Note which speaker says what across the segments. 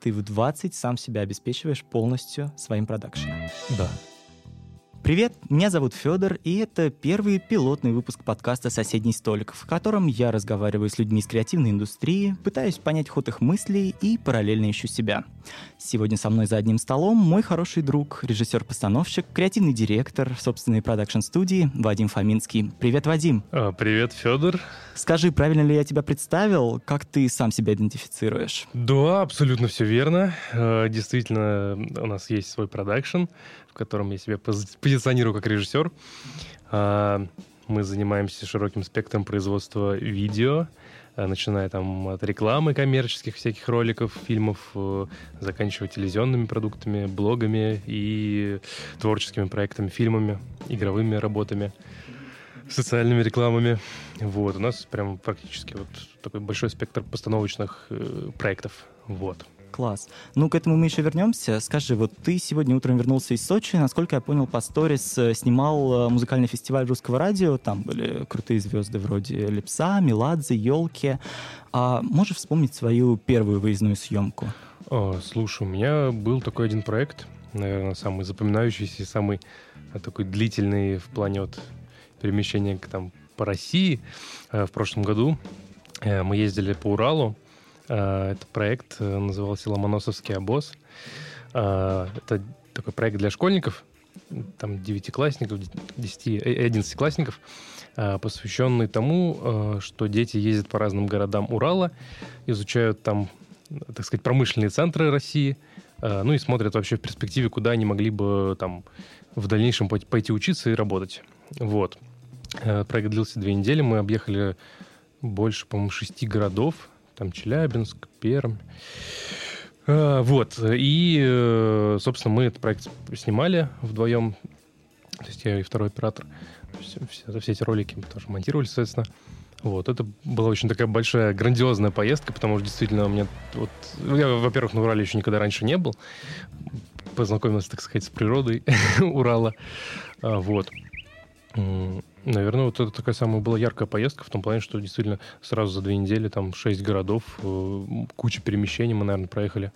Speaker 1: ты в 20 сам себя обеспечиваешь полностью своим продакшеном.
Speaker 2: Да.
Speaker 1: Привет, меня зовут Федор, и это первый пилотный выпуск подкаста «Соседний столик», в котором я разговариваю с людьми из креативной индустрии, пытаюсь понять ход их мыслей и параллельно ищу себя. Сегодня со мной за одним столом мой хороший друг, режиссер-постановщик, креативный директор собственной продакшн-студии Вадим Фоминский. Привет, Вадим.
Speaker 2: А, привет, Федор.
Speaker 1: Скажи, правильно ли я тебя представил? Как ты сам себя идентифицируешь?
Speaker 2: Да, абсолютно все верно. А, действительно, у нас есть свой продакшн, котором я себя позиционирую как режиссер. А, мы занимаемся широким спектром производства видео, а, начиная там от рекламы коммерческих всяких роликов, фильмов, э, заканчивая телевизионными продуктами, блогами и творческими проектами, фильмами, игровыми работами социальными рекламами. Вот, у нас прям практически вот такой большой спектр постановочных э, проектов. Вот.
Speaker 1: Класс. Ну, к этому мы еще вернемся. Скажи, вот ты сегодня утром вернулся из Сочи, насколько я понял, по сторис э, снимал э, музыкальный фестиваль русского радио, там были крутые звезды вроде Лепса, Меладзе, Елки. А можешь вспомнить свою первую выездную съемку?
Speaker 2: О, слушай, у меня был такой один проект, наверное, самый запоминающийся, самый э, такой длительный в плане вот перемещения там, по России в прошлом году. Мы ездили по Уралу. Э, это проект назывался «Ломоносовский обоз». Это такой проект для школьников, там девятиклассников, 10 и 11 классников, посвященный тому, что дети ездят по разным городам Урала, изучают там, так сказать, промышленные центры России, ну и смотрят вообще в перспективе, куда они могли бы там в дальнейшем пойти учиться и работать. Вот. Э, проект длился две недели. Мы объехали больше, по-моему, шести городов. Там Челябинск, Пермь. Э, вот. И, э, собственно, мы этот проект снимали вдвоем. То есть я и второй оператор. Все, все, все эти ролики мы тоже монтировали, соответственно. Вот, это была очень такая большая, грандиозная поездка, потому что действительно у меня вот... Я, во-первых, на Урале еще никогда раньше не был. Познакомился, так сказать, с природой Урала. Вот. Наверное, вот это такая самая была яркая поездка в том плане, что действительно сразу за две недели там шесть городов, э, куча перемещений мы, наверное, проехали.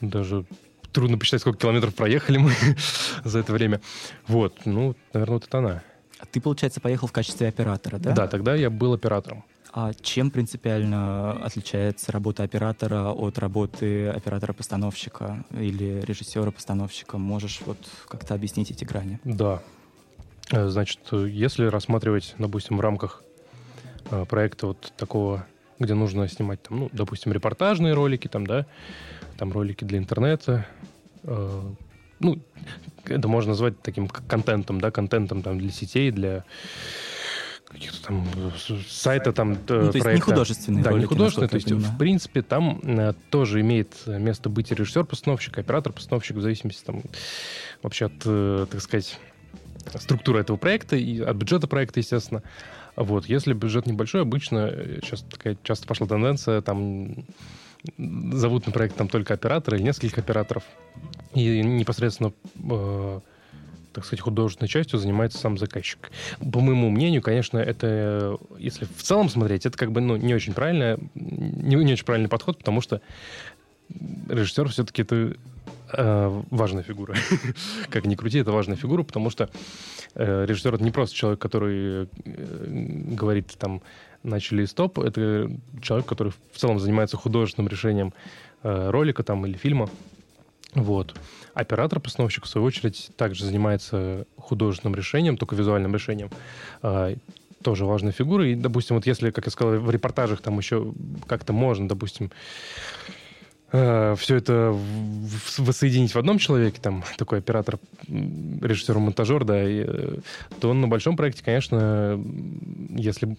Speaker 2: Даже трудно посчитать, сколько километров проехали мы за это время. Вот, ну, наверное, вот это она.
Speaker 1: А ты, получается, поехал в качестве оператора, да?
Speaker 2: Да, тогда я был оператором.
Speaker 1: А чем принципиально отличается работа оператора от работы оператора-постановщика или режиссера-постановщика? Можешь вот как-то объяснить эти грани?
Speaker 2: Да, значит, если рассматривать, допустим, в рамках э, проекта вот такого, где нужно снимать, там, ну, допустим, репортажные ролики, там, да, там ролики для интернета, э, ну, это можно назвать таким контентом, да, контентом там для сетей, для каких-то там сайта там
Speaker 1: ну, то есть не художественные
Speaker 2: да, ролики, не художественные, то есть в принципе там э, тоже имеет место быть режиссер-постановщик, оператор-постановщик в зависимости там вообще от, э, так сказать структура этого проекта и от бюджета проекта, естественно. Вот, если бюджет небольшой, обычно сейчас э, такая часто пошла тенденция, там зовут на проект там только оператора или несколько операторов, и непосредственно э, так сказать, художественной частью занимается сам заказчик. По моему мнению, конечно, это, если в целом смотреть, это как бы ну, не очень правильно, не, не очень правильный подход, потому что режиссер все-таки это э, важная фигура. как ни крути, это важная фигура, потому что э, режиссер это не просто человек, который э, говорит там начали стоп, это человек, который в целом занимается художественным решением э, ролика там или фильма. Вот. Оператор-постановщик, в свою очередь, также занимается художественным решением, только визуальным решением. Э, тоже важная фигура. И, допустим, вот если, как я сказал, в репортажах там еще как-то можно, допустим, все это воссоединить в одном человеке, там такой оператор, режиссер, монтажер, да, и, э, то на большом проекте, конечно, если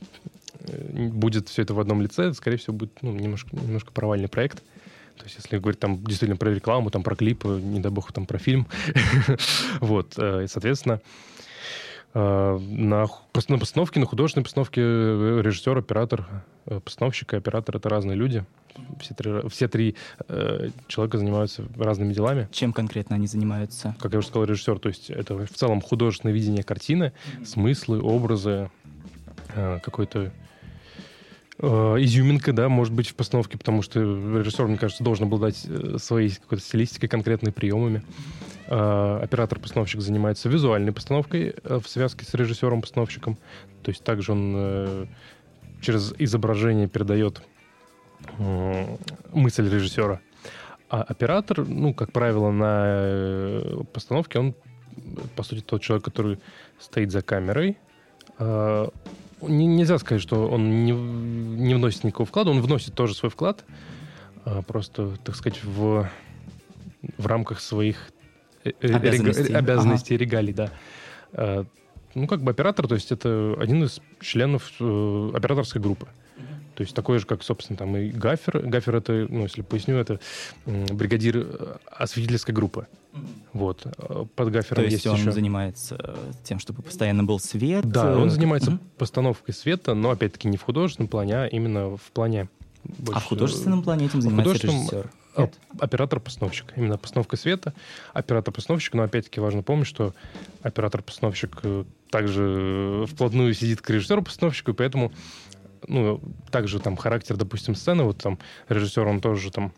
Speaker 2: э, будет все это в одном лице, скорее всего, будет ну, немножко, немножко провальный проект. То есть, если говорить там действительно про рекламу, там про клипы, не дай бог, там про фильм. вот, и, соответственно, на постановке, на художественной постановке режиссер, оператор, постановщик и оператор — это разные люди все три, все три э, человека занимаются разными делами.
Speaker 1: Чем конкретно они занимаются?
Speaker 2: Как я уже сказал, режиссер, то есть это в целом художественное видение картины, mm-hmm. смыслы, образы, э, какой-то э, изюминка, да, может быть, в постановке, потому что режиссер, мне кажется, должен был дать э, своей какой-то стилистикой, конкретными приемами. Э, Оператор-постановщик занимается визуальной постановкой в связке с режиссером-постановщиком. То есть также он через изображение передает мысль режиссера. А оператор, ну, как правило, на постановке, он, по сути, тот человек, который стоит за камерой, нельзя сказать, что он не, не вносит никакого вклада, он вносит тоже свой вклад, а, просто, так сказать, в, в рамках своих
Speaker 1: э, э, обязанностей,
Speaker 2: рега, обязанностей ага. регалий, да. Ну, как бы оператор, то есть это один из членов э, операторской группы. То есть такой же, как, собственно, там и Гафер. Гафер это, ну, если поясню, это бригадир э, осветительской группы. Вот. Э, под Гафером
Speaker 1: То есть,
Speaker 2: есть
Speaker 1: он
Speaker 2: еще...
Speaker 1: занимается тем, чтобы постоянно был свет?
Speaker 2: Да, он занимается mm постановкой света, но, опять-таки, не в художественном плане, а именно в плане...
Speaker 1: Больше... А в художественном плане этим занимается режиссер?
Speaker 2: Оператор-постановщик. Именно постановка света, оператор-постановщик. Но опять-таки важно помнить, что оператор-постановщик э, также вплотную сидит к режиссеру-постановщику, поэтому ну, также там характер, допустим, сцены, вот там режиссер, он тоже там,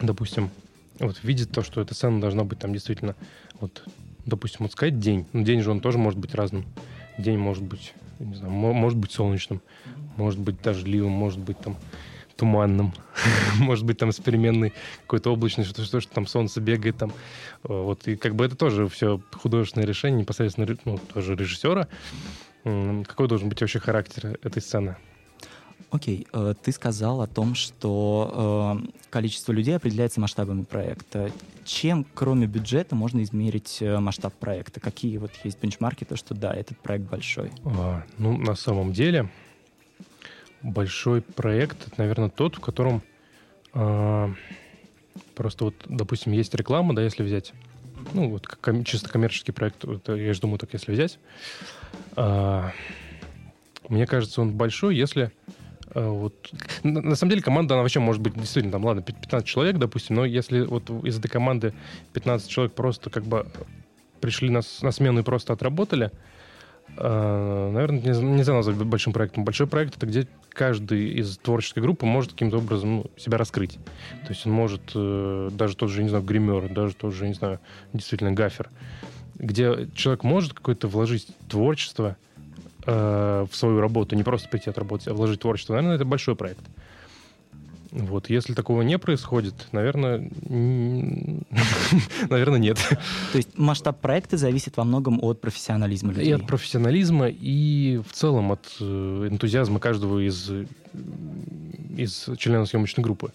Speaker 2: допустим, вот видит то, что эта сцена должна быть там действительно, вот, допустим, вот сказать день, ну, день же он тоже может быть разным. День может быть, не знаю, может быть солнечным, может быть дождливым, может быть там туманным, может быть там с переменной какой-то облачной, что, что, что там солнце бегает там. Вот, и как бы это тоже все художественное решение непосредственно ну, тоже режиссера. Какой должен быть вообще характер этой сцены?
Speaker 1: Окей, okay. Э, ты сказал о том, что э, количество людей определяется масштабами проекта. Чем, кроме бюджета, можно измерить э, масштаб проекта? Какие вот есть бенчмарки, то, что да, этот проект большой?
Speaker 2: А, ну, на самом деле, большой проект, это, наверное, тот, в котором э, просто вот, допустим, есть реклама, да, если взять, ну, вот ком- чисто коммерческий проект, вот, я же думаю, так если взять, э, мне кажется, он большой, если Э, вот. На, на самом деле команда, она вообще может быть действительно, там, ладно, 15 человек, допустим, но если вот из этой команды 15 человек просто как бы пришли на, на смену и просто отработали, наверное, нельзя назвать большим проектом. Большой проект — это где каждый из творческой группы может каким-то образом ну, себя раскрыть. То есть он может, э, даже тот же, не знаю, гример, даже тот же, не знаю, действительно гафер, где человек может какое-то вложить творчество — э, в свою работу, не просто прийти отработать, а вложить творчество, наверное, это большой проект. Вот, если такого не происходит, наверное, наверное, нет.
Speaker 1: То есть масштаб проекта зависит во многом от профессионализма людей.
Speaker 2: И от профессионализма, и в целом от э, энтузиазма каждого из, из членов съемочной группы.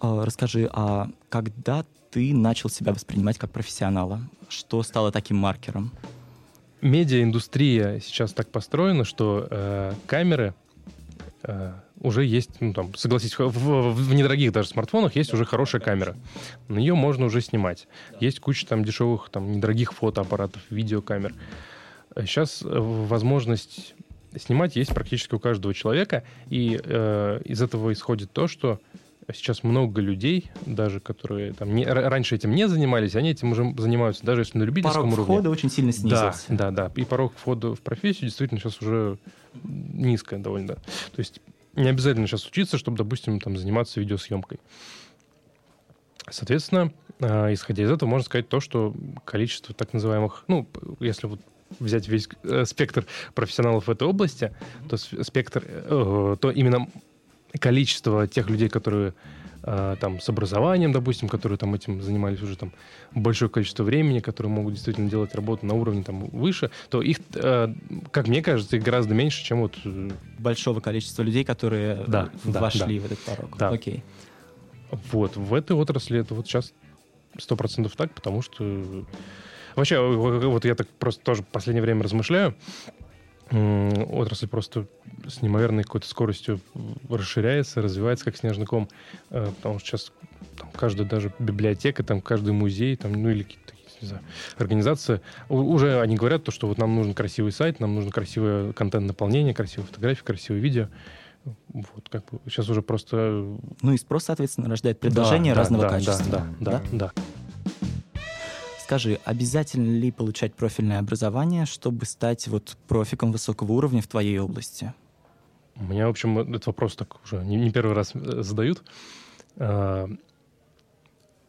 Speaker 1: А, расскажи, а когда ты начал себя воспринимать как профессионала? Что стало таким маркером?
Speaker 2: медиаиндустрия сейчас так построена, что э, камеры э, уже есть, ну там, согласитесь, в, в, в недорогих даже смартфонах есть уже хорошая камера. На нее можно уже снимать. Есть куча там дешевых, там, недорогих фотоаппаратов, видеокамер. Сейчас э, возможность снимать есть практически у каждого человека, и э, из этого исходит то, что сейчас много людей, даже которые там не, раньше этим не занимались, они этим уже занимаются, даже если на любительском порог уровне.
Speaker 1: Порог входа очень сильно снизился.
Speaker 2: Да, да, да. И порог входа в профессию действительно сейчас уже низкая довольно. То есть не обязательно сейчас учиться, чтобы, допустим, там, заниматься видеосъемкой. Соответственно, э, исходя из этого, можно сказать то, что количество так называемых, ну, если вот взять весь э, спектр профессионалов в этой области, то спектр, э, то именно количество тех людей, которые э, там с образованием, допустим, которые там этим занимались уже там большое количество времени, которые могут действительно делать работу на уровне там выше, то их, э, как мне кажется, их гораздо меньше, чем вот
Speaker 1: э, большого количества людей, которые да, вошли да, в этот порог.
Speaker 2: Да. Окей. Вот в этой отрасли это вот сейчас сто процентов так, потому что вообще вот я так просто тоже в последнее время размышляю отрасль просто с неимоверной какой-то скоростью расширяется, развивается как снежный ком, э, потому что сейчас там, каждая даже библиотека, там каждый музей, там, ну или какие-то не знаю, организация, уже они говорят то, что вот нам нужен красивый сайт, нам нужно красивое контент-наполнение, красивые фотографии, красивые видео. Вот, как бы сейчас уже просто...
Speaker 1: Ну и спрос, соответственно, рождает предложение да, разного
Speaker 2: да,
Speaker 1: качества.
Speaker 2: Да, да, да, да. да.
Speaker 1: Скажи, обязательно ли получать профильное образование, чтобы стать вот профиком высокого уровня в твоей области?
Speaker 2: У меня, в общем, этот вопрос так уже не, не первый раз э, задают. А,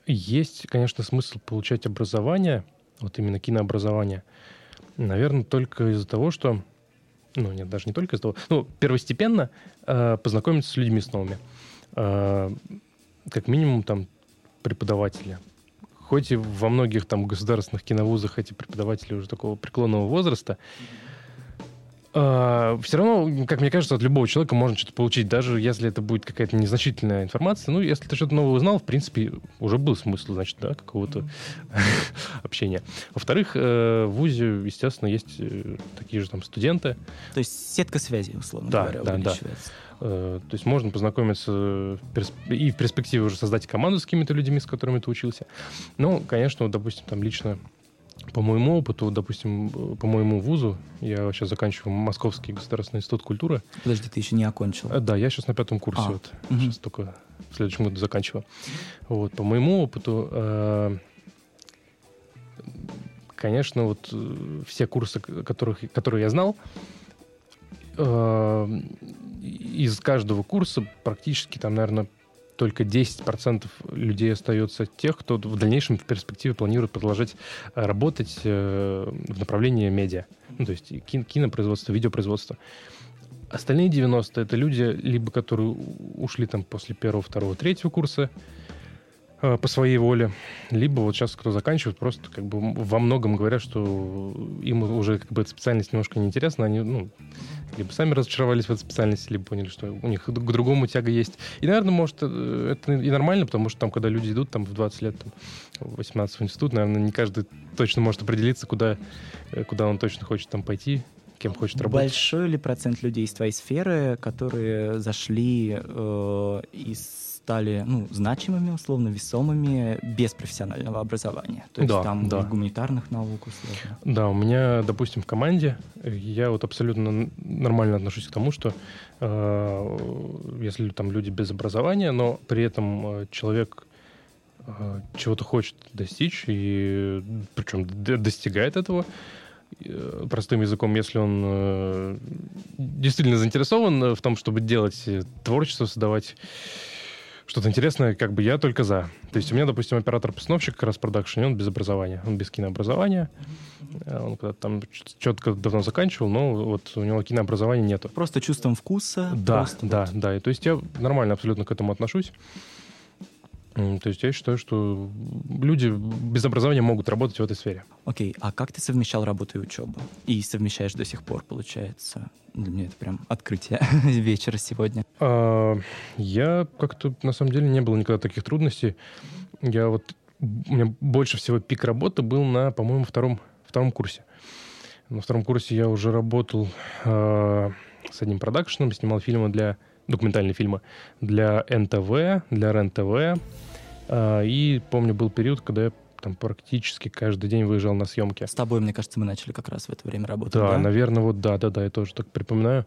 Speaker 2: есть, конечно, смысл получать образование, вот именно кинообразование, наверное, только из-за того, что, ну, нет, даже не только из-за того, ну, первостепенно э, познакомиться с людьми с новыми. Э, как минимум, там, преподаватели. Хоть и во многих там государственных киновузах эти преподаватели уже такого преклонного возраста, mm-hmm а, все равно, как мне кажется, от любого человека можно что-то получить, даже если это будет какая-то незначительная информация. Ну, если ты что-то новое узнал, в принципе, уже был смысл, значит, да, какого-то общения. Во-вторых, э, в ВУЗе, естественно, есть э, такие же там студенты.
Speaker 1: То есть сетка связи, условно да, говоря, да, да.
Speaker 2: Э, то есть можно познакомиться и в перспективе уже создать команду с какими-то людьми, с которыми ты учился. Ну, конечно, допустим, там лично по моему опыту, допустим, по моему вузу, я сейчас заканчиваю Московский государственный институт культуры.
Speaker 1: Подожди, ты еще не окончил?
Speaker 2: Э, да, я сейчас на пятом курсе. А, вот, угу. Сейчас только в следующем году заканчиваю. Вот, по моему опыту, э, конечно, вот э, все курсы, которых, которые я знал, э, из каждого курса практически там, наверное, только 10% людей остается тех, кто в дальнейшем в перспективе планирует продолжать э, работать э, в направлении медиа. Ну, то есть кинопроизводство, видеопроизводство. Остальные 90 это люди, либо которые ушли там после первого, второго, третьего курса, по своей воле, либо вот сейчас кто заканчивает, просто как бы во многом говорят, что им уже как бы эта специальность немножко неинтересна, они, ну, либо сами разочаровались в этой специальности, либо поняли, что у них к другому тяга есть. И, наверное, может, э, это и нормально, потому что там, когда люди идут там в 20 лет, там, 18 в институт, наверное, не каждый точно может определиться, куда, э, куда он точно хочет там пойти, кем хочет работать.
Speaker 1: Большой ли процент людей из твоей сферы, которые зашли э, из стали ну, значимыми, условно, весомыми без профессионального образования. То есть да, там да. гуманитарных наук, условно.
Speaker 2: Да, у меня, допустим, в команде я вот абсолютно нормально отношусь к тому, что э, если там люди без образования, но при этом э, человек э, чего-то хочет достичь, и причем достигает этого, э, простым языком, если он э, действительно заинтересован в том, чтобы делать творчество, создавать что-то интересное, как бы я только за. То есть у меня, допустим, оператор-постановщик как раз в продакшене, он без образования, он без кинообразования. Э, он когда там четко давно заканчивал, но вот у него кинообразования нету.
Speaker 1: Просто чувством вкуса?
Speaker 2: Да,
Speaker 1: просто
Speaker 2: да, вот. да. И, то есть я нормально абсолютно к этому отношусь. То есть я считаю, что люди без образования могут работать в этой сфере.
Speaker 1: Окей, okay. а как ты совмещал работу и учебу? И совмещаешь до сих пор, получается? Для меня это прям открытие вечера сегодня.
Speaker 2: А, я как-то, на самом деле, не было никогда таких трудностей. Я вот... У меня больше всего пик работы был на, по-моему, втором, втором курсе. На втором курсе я уже работал э, с одним продакшеном, снимал фильмы для документальные фильмы для НТВ, для РЕН-ТВ, и помню, был период, когда я там практически каждый день выезжал на съемки.
Speaker 1: С тобой, мне кажется, мы начали как раз в это время работать.
Speaker 2: Да, да? наверное, вот да, да, да, я тоже так припоминаю.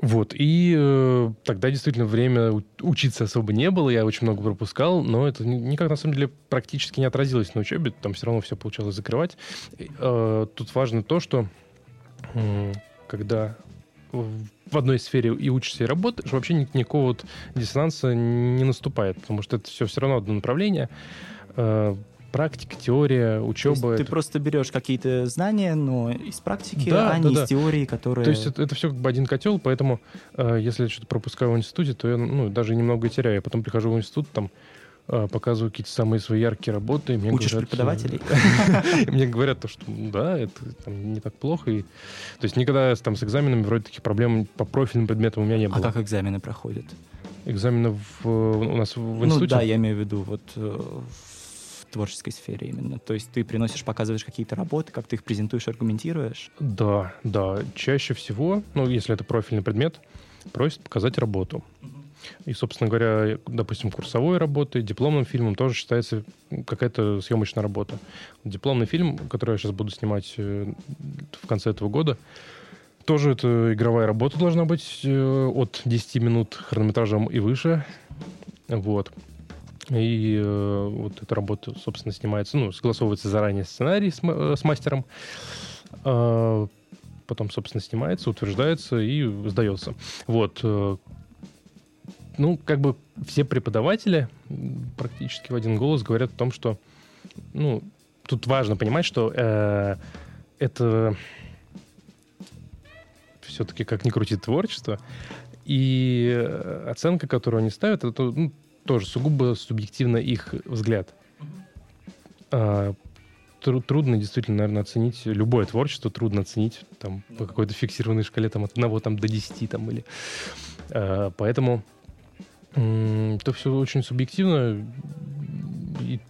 Speaker 2: Вот, и э, тогда действительно время учиться особо не было, я очень много пропускал, но это никак на самом деле практически не отразилось на учебе, там все равно все получалось закрывать. Э, тут важно то, что э, когда в одной сфере и учишься, и работаешь, вообще никакого вот диссонанса не наступает, потому что это все все равно одно направление. Э, практика, теория, учеба.
Speaker 1: Есть это... Ты просто берешь какие-то знания, но из практики, да, а да, не да. из теории, которые...
Speaker 2: То есть это, это все как бы один котел, поэтому э, если я что-то пропускаю в институте, то я ну, даже немного теряю. Я потом прихожу в институт, там показываю какие-то самые свои яркие работы.
Speaker 1: Мне Учишь говорят, преподавателей?
Speaker 2: Мне говорят, то, что да, это не так плохо. То есть никогда там с экзаменами вроде таких проблем по профильным предметам у меня не а было.
Speaker 1: А как экзамены проходят?
Speaker 2: Экзамены в, у нас в институте?
Speaker 1: Ну да, я имею в виду вот э, в творческой сфере именно. То есть ты приносишь, показываешь какие-то работы, как ты их презентуешь, аргументируешь?
Speaker 2: Да, да. Чаще всего, ну, если это профильный предмет, просят показать работу. И, собственно говоря, допустим, курсовой работой, дипломным фильмом тоже считается какая-то съемочная работа. Дипломный фильм, который я сейчас буду снимать э, в конце этого года, тоже это игровая работа должна быть э, от 10 минут хронометражом и выше. Вот. И э, вот эта работа, собственно, снимается, ну, согласовывается заранее сценарий с, с мастером. Э, потом, собственно, снимается, утверждается и сдается. Вот. Ну, как бы все преподаватели практически в один голос говорят о том, что, ну, тут важно понимать, что э, это все-таки как ни крути творчество, и э, оценка, которую они ставят, это ну, тоже сугубо субъективно их взгляд. А, трудно действительно, наверное, оценить любое творчество, трудно оценить там по какой-то фиксированной шкале там, от 1 там, до 10 там, или... А, поэтому это все очень субъективно. И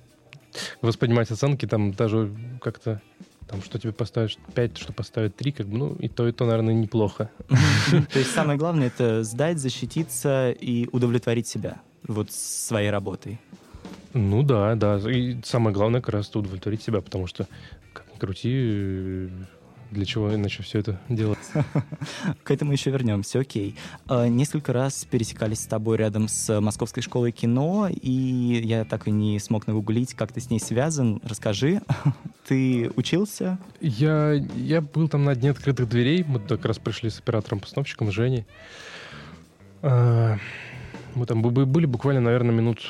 Speaker 2: воспринимать оценки там даже как-то там, что тебе поставишь 5, что поставить 3, как бы, ну, и то, и то, наверное, неплохо.
Speaker 1: То есть самое главное — это сдать, защититься и удовлетворить себя вот своей работой.
Speaker 2: Ну да, да. И самое главное как раз удовлетворить себя, потому что, как ни крути, для чего иначе все это делать?
Speaker 1: К этому еще вернемся, окей. А, несколько раз пересекались с тобой рядом с Московской школой кино, и я так и не смог нагуглить, как ты с ней связан. Расскажи, ты учился?
Speaker 2: Я, я был там на дне открытых дверей. Мы как раз пришли с оператором-постановщиком Женей. А, мы там были буквально, наверное, минут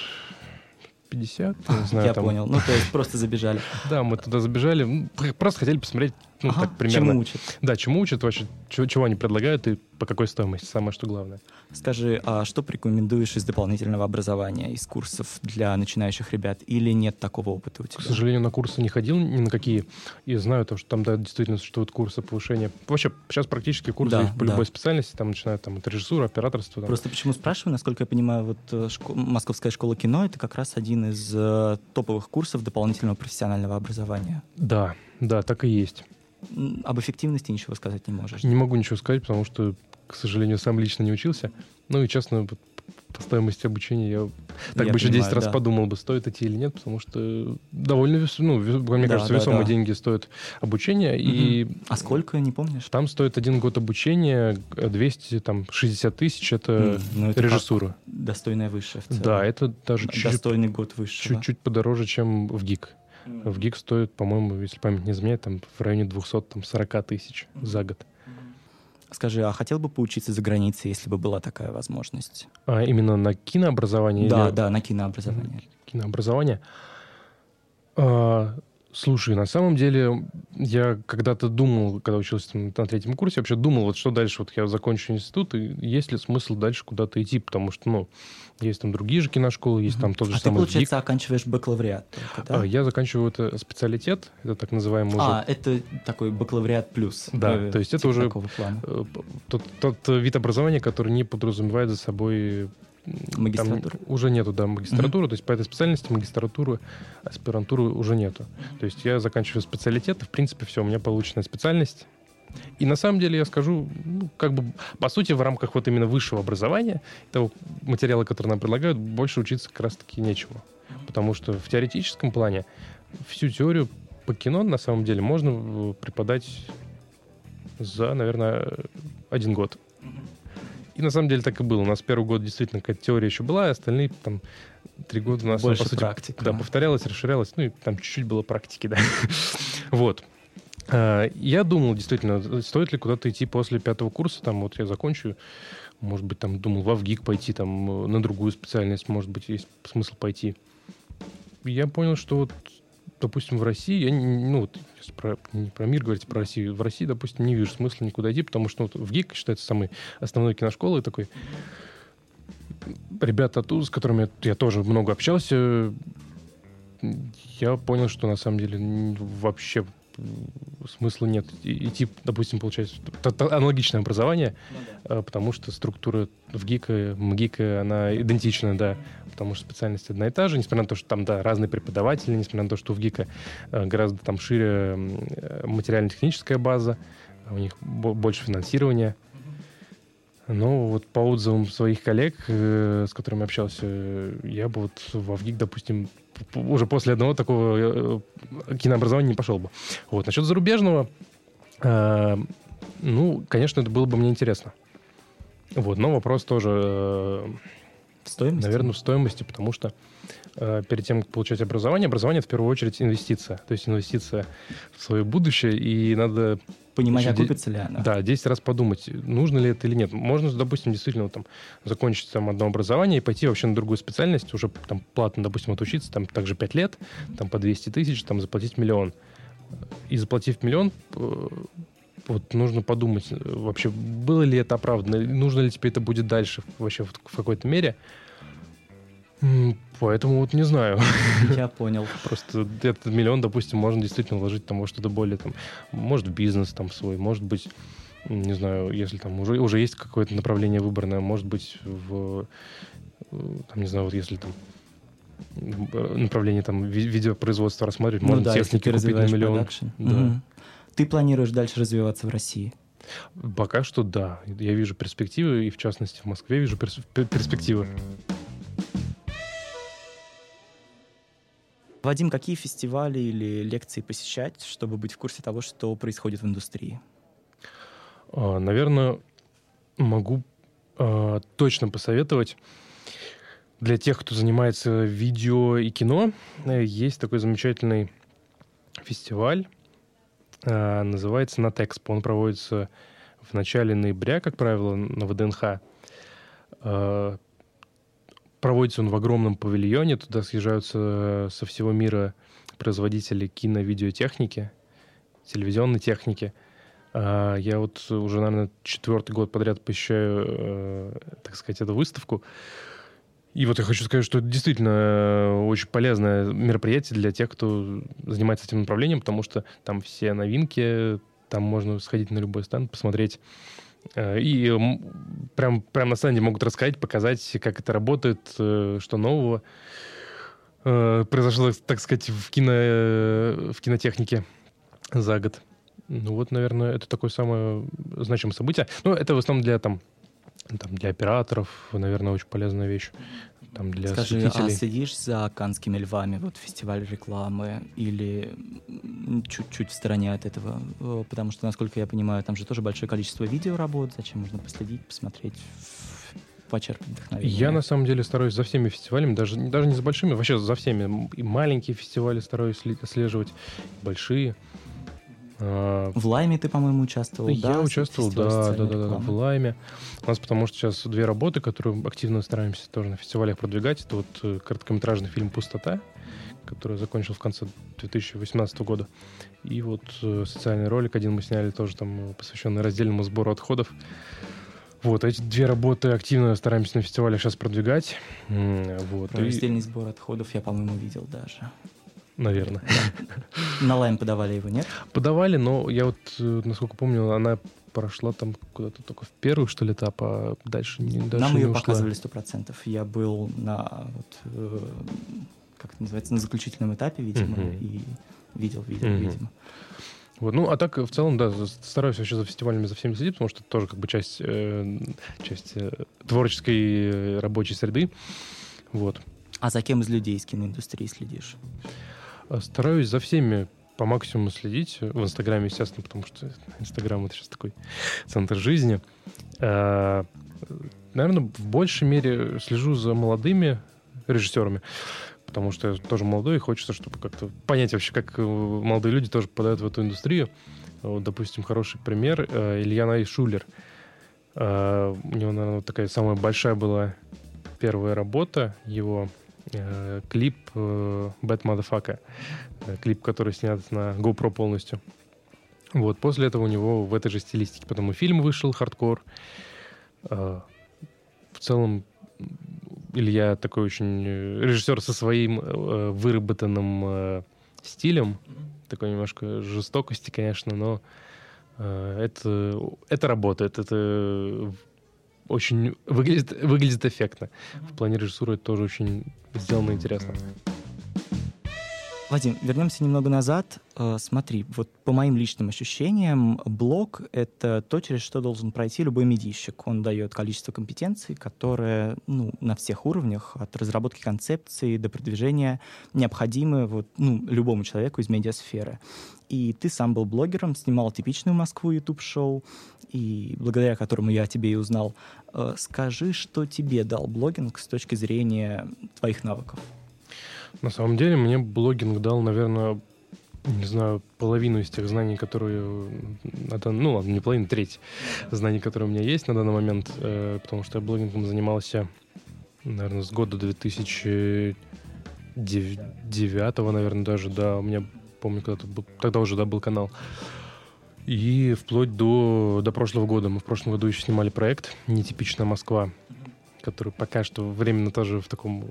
Speaker 2: 50,
Speaker 1: не знаю. Я там... понял. Ну, то есть просто забежали.
Speaker 2: Да, мы туда забежали. Просто хотели посмотреть, ну, ага, так примерно.
Speaker 1: Чему учат?
Speaker 2: Да, чему учат вообще, чего, чего они предлагают и по какой стоимости, самое что главное.
Speaker 1: Скажи, а что порекомендуешь из дополнительного образования, из курсов для начинающих ребят? Или нет такого опыта у тебя?
Speaker 2: К сожалению, на курсы не ходил ни на какие. И знаю то, что там, да, действительно существуют курсы повышения. Вообще, сейчас практически курсы да, по да. любой специальности, там начинают там, от режиссуры, операторства. Там.
Speaker 1: Просто почему спрашиваю, насколько я понимаю, вот э, шко... Московская школа кино — это как раз один из э, топовых курсов дополнительного профессионального образования.
Speaker 2: Да, да, так и есть.
Speaker 1: Об эффективности ничего сказать не можешь?
Speaker 2: Не могу ничего сказать, потому что, к сожалению, сам лично не учился. Ну и, честно, по стоимости обучения я так я бы еще понимаю, 10 раз да. подумал бы, стоит идти или нет, потому что довольно, ну, мне да, кажется, да, весомые да. деньги стоят обучение. Угу. И
Speaker 1: а сколько, не помнишь?
Speaker 2: Там стоит один год обучения, 260 тысяч, это, ну, это режиссура.
Speaker 1: Достойная высшая в целом.
Speaker 2: Да, это даже
Speaker 1: чуть-чуть... Достойный год выше.
Speaker 2: Чуть-чуть подороже, чем в ГИК. В ГИК стоит, по-моему, если память не изменяет, там в районе 240 тысяч за год.
Speaker 1: Скажи, а хотел бы поучиться за границей, если бы была такая возможность?
Speaker 2: А именно на кинообразование?
Speaker 1: Да, или... да, на кинообразование.
Speaker 2: Кинообразование. А, Слушай, на самом деле, я когда-то думал, когда учился на третьем курсе, вообще думал, вот что дальше, вот я закончу институт, и есть ли смысл дальше куда-то идти, потому что, ну, есть там другие же киношколы, есть там тот же
Speaker 1: а
Speaker 2: самый...
Speaker 1: ты, получается, ГИК. оканчиваешь бакалавриат только, да?
Speaker 2: А, я заканчиваю это специалитет, это так называемый уже...
Speaker 1: А, это такой бакалавриат плюс.
Speaker 2: Да, э, то есть это типа уже э, тот, тот вид образования, который не подразумевает за собой
Speaker 1: Магистратуры?
Speaker 2: Там уже нету, да, магистратуры. Mm-hmm. То есть по этой специальности магистратуры, аспирантуры уже нету. То есть я заканчиваю специалитет, и, в принципе, все, у меня полученная специальность. И на самом деле я скажу, ну, как бы, по сути, в рамках вот именно высшего образования, того материала, который нам предлагают, больше учиться как раз-таки нечего. Потому что в теоретическом плане всю теорию по кино, на самом деле, можно э, преподать за, наверное, один год. И на самом деле так и было. У нас первый год действительно какая-то теория еще была, а остальные там три года у нас...
Speaker 1: Больше по сути, практика.
Speaker 2: Да, повторялось, расширялось. Ну и там чуть-чуть было практики, да. вот. А, я думал, действительно, стоит ли куда-то идти после пятого курса, там вот я закончу, может быть, там думал в Авгик пойти, там на другую специальность, может быть, есть смысл пойти. Я понял, что вот допустим, в России, я не, ну, вот, про, не про мир говорить, про Россию, в России, допустим, не вижу смысла никуда идти, потому что ну, в ГИК считается самой основной киношколой такой. Ребята оттуда, с которыми я тоже много общался, я понял, что на самом деле вообще смысла нет идти, допустим, получать аналогичное образование, ну, да. А, потому что структура в ГИКа, МГИКа, она идентична, да, потому что специальность одна и та же, несмотря на то, что там, да, разные преподаватели, несмотря на то, что в ГИКа а, гораздо там шире материально-техническая база, у них больше финансирования. Но вот по отзывам своих коллег, э, с которыми общался, я бы вот в Авгик, допустим, уже после одного такого э, кинообразования не пошел бы. Вот. Насчет зарубежного, э, ну, конечно, это было бы мне интересно. Вот, но вопрос тоже... Э,
Speaker 1: в стоимости?
Speaker 2: Наверное, в стоимости, потому что э, перед тем, как получать образование, образование — это в первую очередь инвестиция. То есть инвестиция в свое будущее, и надо
Speaker 1: понимать, Еще окупится ли она.
Speaker 2: Да, 10 раз подумать, нужно ли это или нет. Можно, допустим, действительно там, закончить там одно образование и пойти вообще на другую специальность, уже там платно, допустим, отучиться, там также 5 лет, там по 200 тысяч, там заплатить миллион. И заплатив миллион, э, вот нужно подумать, э, вообще, было ли это оправдано, нужно ли тебе это будет дальше вообще в, в какой-то мере. Поэтому вот не знаю.
Speaker 1: Я понял.
Speaker 2: Просто этот миллион, допустим, можно действительно вложить там во что-то более, там, может, в бизнес там свой, может быть, не знаю, если там уже, уже есть какое-то направление выбранное, может быть, в, э, там, не знаю, вот если там направление там видеопроизводства рассматривать, ну, можно да, техники купить на миллион.
Speaker 1: Да. Угу. Ты планируешь дальше развиваться в России?
Speaker 2: Пока что да. Я вижу перспективы, и в частности в Москве вижу перс перспективы.
Speaker 1: Вадим, какие фестивали или лекции посещать, чтобы быть в курсе того, что происходит в индустрии?
Speaker 2: А, наверное, могу а, точно посоветовать для тех, кто занимается видео и кино. Э, есть такой замечательный фестиваль, а, называется «Натэкспо». Он проводится в начале ноября, как правило, на ВДНХ Проводится он в огромном павильоне, туда съезжаются э, со всего мира производители кино-видеотехники, телевизионной техники. А, я вот уже, наверное, четвертый год подряд посещаю, э, так сказать, эту выставку. И вот я хочу сказать, что это действительно э, очень полезное мероприятие для тех, кто занимается этим направлением, потому что там все новинки, там можно сходить на любой стенд, посмотреть и прям, прям на стенде могут рассказать, показать, как это работает, э, что нового э, произошло, так сказать, в, кино, в кинотехнике за год. Ну вот, наверное, это такое самое значимое событие. Ну, это в основном для там, там для операторов, наверное, очень полезная вещь там для
Speaker 1: Скажи, а следишь за канскими львами, вот фестиваль рекламы, или чуть-чуть в стороне от этого? Э, потому что, насколько я понимаю, там же тоже большое количество видеоработ, зачем можно последить, посмотреть, почерпнуть вдохновение?
Speaker 2: Я, на самом деле, стараюсь за всеми фестивалями, даже, даже не за большими, вообще за всеми. И маленькие фестивали стараюсь отслеживать, большие.
Speaker 1: А, в Лайме ты, по-моему, участвовал,
Speaker 2: Я да? участвовал, да, да, да, да, в Лайме. У нас потому что сейчас две работы, которые активно стараемся тоже на фестивалях продвигать. Это вот э, короткометражный фильм «Пустота», который закончил в конце 2018 года. И вот э, социальный ролик один мы сняли тоже там э, посвященный раздельному сбору отходов. Вот, эти две работы активно стараемся на фестивале сейчас продвигать.
Speaker 1: Вот, Про и... раздельный сбор отходов я, по-моему, видел даже
Speaker 2: наверное.
Speaker 1: На лайм подавали его, нет?
Speaker 2: Подавали, но я вот, э, насколько помню, она прошла там куда-то только в первый, что ли, этап, а дальше не дальше
Speaker 1: Нам
Speaker 2: не
Speaker 1: ее
Speaker 2: ушла.
Speaker 1: показывали сто процентов. Я был на, вот, э, как это называется, на заключительном этапе, видимо, uh-huh. и видел, видел, uh-huh. видимо.
Speaker 2: Вот, ну, а так, в целом, да, стараюсь вообще за фестивалями за всеми следить, потому что это тоже как бы часть, э, часть э, творческой э, рабочей среды. Вот.
Speaker 1: А за кем из людей из киноиндустрии следишь?
Speaker 2: Э, стараюсь за всеми по максимуму следить. В Инстаграме, естественно, потому что Инстаграм — это сейчас такой центр жизни. Э, Наверное, в большей мере слежу за молодыми режиссерами, потому что я тоже молодой, и хочется, чтобы как-то понять вообще, как э, молодые люди тоже попадают в эту индустрию. Вот, допустим, хороший пример — Илья Най Шулер. У него, наверное, такая самая большая была первая работа его — э, клип э, Bad Motherfucker. Э, клип, который снят на GoPro полностью. Вот, после этого у него в этой же стилистике потом и фильм вышел, хардкор. Э, в целом, Илья такой очень э, режиссер со своим э, выработанным э, стилем, такой немножко жестокости, конечно, но э, это, это работает, это очень выглядит, выглядит эффектно. В плане режиссуры это тоже очень сделано интересно.
Speaker 1: Вадим, вернемся немного назад. Э, смотри, вот по моим личным ощущениям, блог — это то, через что должен пройти любой медийщик. Он дает количество компетенций, которые ну, на всех уровнях, от разработки концепции до продвижения, необходимы вот, ну, любому человеку из медиасферы. И ты сам был блогером, снимал типичную Москву YouTube-шоу, и благодаря которому я тебе и узнал. Э, скажи, что тебе дал блогинг с точки зрения твоих навыков?
Speaker 2: На самом деле мне блогинг дал, наверное, не знаю, половину из тех знаний, которые... Ну, ладно, не половину, треть знаний, которые у меня есть на данный момент, э, потому что я блогингом занимался, наверное, с года 2009, наверное, даже, да, у меня, помню, когда-то был, тогда уже, да, был канал. И вплоть до, до прошлого года. Мы в прошлом году еще снимали проект «Нетипичная Москва», который пока что временно тоже в таком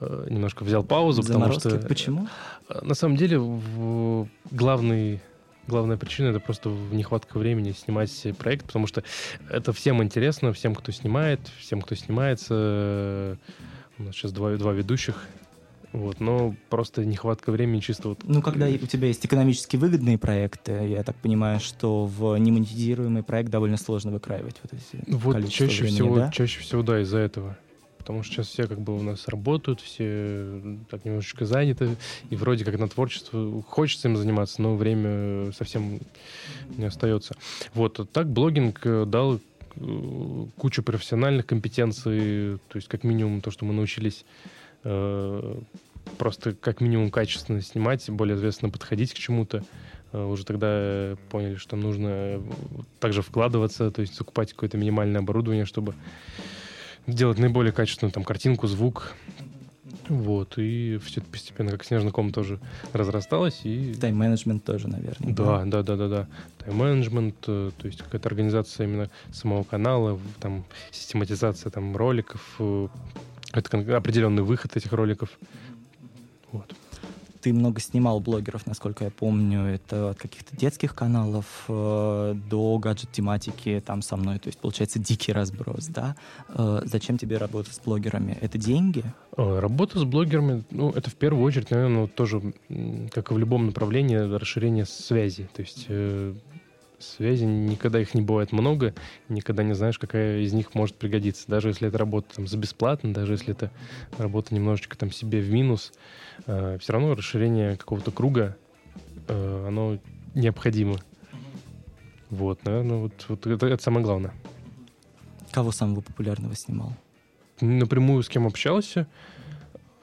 Speaker 2: Э, немножко взял паузу,
Speaker 1: Заморозки.
Speaker 2: потому что...
Speaker 1: Почему?
Speaker 2: Э, на самом деле, в... главный главная причина это просто нехватка времени снимать проект, потому что это всем интересно, всем, кто снимает, всем, кто снимается. У нас сейчас два, два ведущих. Вот, но просто нехватка времени чисто вот...
Speaker 1: Ну, когда у тебя есть экономически выгодные проекты, я так понимаю, что в немонетизируемый проект довольно сложно выкраивать вот эти
Speaker 2: Вот чаще
Speaker 1: времени,
Speaker 2: всего,
Speaker 1: да?
Speaker 2: чаще всего, да, из-за этого потому что сейчас все как бы у нас работают, все так немножечко заняты, и вроде как на творчество хочется им заниматься, но время совсем не остается. Вот, так блогинг э, дал э, кучу профессиональных компетенций, то есть как минимум то, что мы научились просто как минимум качественно снимать, более ответственно подходить к чему-то. Уже тогда поняли, что нужно также вкладываться, то есть закупать какое-то минимальное оборудование, чтобы делать наиболее качественную там картинку, звук. Вот, и все это постепенно, как снежный ком, тоже разрасталось. И...
Speaker 1: Тайм-менеджмент тоже, наверное.
Speaker 2: Да, да, да, да, да. Тайм-менеджмент, э, то есть какая-то организация именно самого канала, там, систематизация там роликов, э, это определенный выход этих роликов. Вот
Speaker 1: ты много снимал блогеров, насколько я помню. Это от каких-то детских каналов э, до гаджет-тематики там со мной. То есть, получается, дикий разброс, да? Э, зачем тебе работать с блогерами? Это деньги?
Speaker 2: Э, работа с блогерами, ну, это в первую очередь, наверное, тоже, как и в любом направлении, расширение связи. То есть э, связи, никогда их не бывает много, никогда не знаешь, какая из них может пригодиться. Даже если это работа там, за бесплатно, даже если это работа немножечко там себе в минус, э, все равно расширение какого-то круга, э, оно необходимо. Вот, наверное, вот, вот это, это самое главное.
Speaker 1: Кого самого популярного снимал?
Speaker 2: Напрямую с кем общался?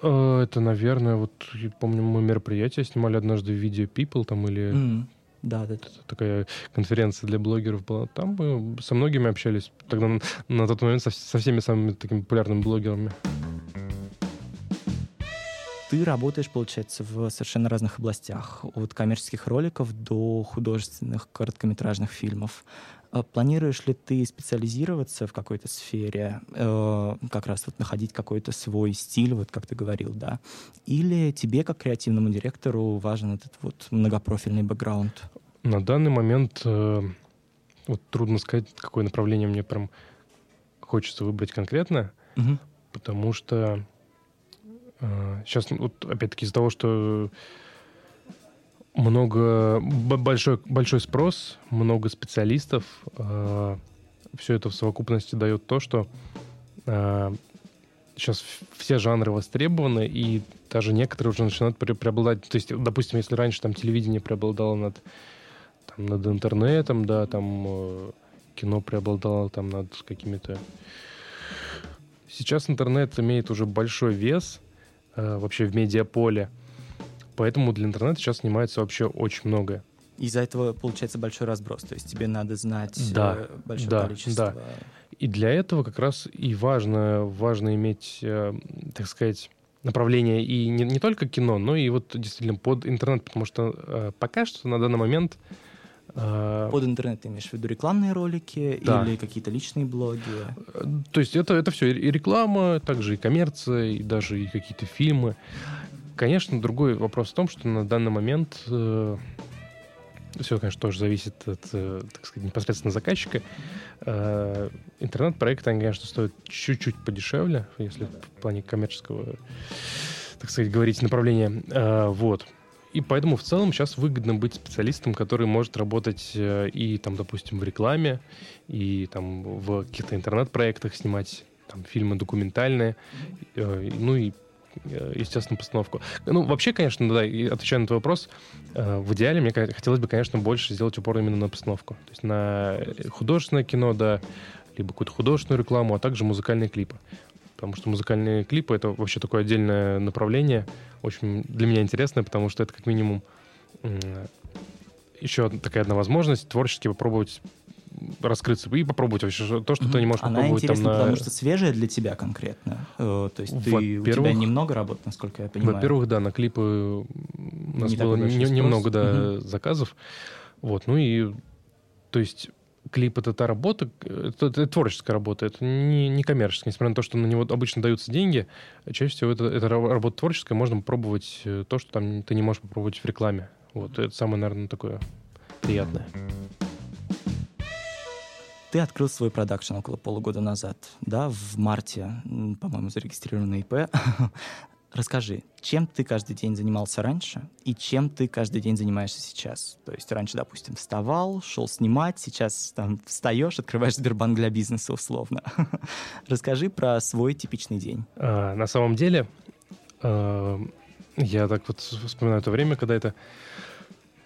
Speaker 2: Э, это, наверное, вот, помню, мы мероприятие снимали однажды в видео People там или mm.
Speaker 1: Да, да.
Speaker 2: Такая конференция для блогеров была. Там мы со многими общались. Тогда на, на тот момент со, со всеми самыми такими популярными блогерами.
Speaker 1: Ты работаешь, получается, в совершенно разных областях. От коммерческих роликов до художественных короткометражных фильмов. А планируешь ли ты специализироваться в какой-то сфере, э, как раз вот находить какой-то свой стиль, вот как ты говорил, да? Или тебе, как креативному директору, важен этот вот многопрофильный бэкграунд?
Speaker 2: На данный момент э, вот трудно сказать, какое направление мне прям хочется выбрать конкретно, угу. потому что э, сейчас, вот опять-таки из-за того, что много большой большой спрос, много специалистов, э, все это в совокупности дает то, что э, сейчас все жанры востребованы, и даже некоторые уже начинают преобладать. То есть, допустим, если раньше там телевидение преобладало над там, над интернетом, да, там э, кино преобладало там над какими-то... Сейчас интернет имеет уже большой вес э, вообще в медиаполе, поэтому для интернета сейчас снимается вообще очень многое.
Speaker 1: Из-за этого получается большой разброс, то есть тебе надо знать
Speaker 2: да,
Speaker 1: э, большое
Speaker 2: да,
Speaker 1: количество.
Speaker 2: Да. И для этого как раз и важно, важно иметь, э, так сказать, направление и не, не только кино, но и вот действительно под интернет, потому что э, пока что на данный момент
Speaker 1: Под интернет ты имеешь в виду рекламные ролики да. или какие-то личные блоги?
Speaker 2: То есть это, это все и реклама, также и коммерция, и даже и какие-то фильмы. Конечно, другой вопрос в том, что на данный момент э, все, конечно, тоже зависит от, э, так сказать, непосредственно заказчика. Э, интернет-проекты, они, конечно, стоят чуть-чуть подешевле, если в плане коммерческого, так сказать, говорить направления. Э, вот. И поэтому в целом сейчас выгодно быть специалистом, который может работать э, и, там, допустим, в рекламе, и там в каких-то интернет-проектах снимать там, фильмы документальные, э, ну и естественно, постановку. Ну, вообще, конечно, да, отвечая на твой вопрос, в идеале мне хотелось бы, конечно, больше сделать упор именно на постановку. То есть на художественное кино, да, либо какую-то художественную рекламу, а также музыкальные клипы потому что музыкальные клипы — это вообще такое отдельное направление, очень для меня интересное, потому что это как минимум еще такая одна возможность творчески попробовать раскрыться и попробовать вообще то, что ты не можешь
Speaker 1: Она
Speaker 2: попробовать
Speaker 1: интересна,
Speaker 2: там на...
Speaker 1: потому что свежая для тебя конкретно. Э, То есть ты, у тебя немного работ, насколько я понимаю.
Speaker 2: Во-первых, да, на клипы у нас
Speaker 1: Не
Speaker 2: было не- немного да,
Speaker 1: Мгм.
Speaker 2: заказов. Вот, ну и то есть клип это та работа, это, это творческая работа, это не, не коммерческая. Несмотря на то, что на него обычно даются деньги, чаще всего это, это ра- работа творческая, можно попробовать э, то, что там ты не можешь попробовать в рекламе. Вот, это самое, наверное, такое приятное.
Speaker 1: Ты открыл свой продакшн около полугода назад, да, в марте, по-моему, зарегистрированный ИП. Расскажи, чем ты каждый день занимался раньше и чем ты каждый день занимаешься сейчас? То есть раньше, допустим, вставал, шел снимать, сейчас там встаешь, открываешь Сбербанк для бизнеса условно. Расскажи про свой типичный день.
Speaker 2: А, на самом деле, а, я так вот вспоминаю то время, когда это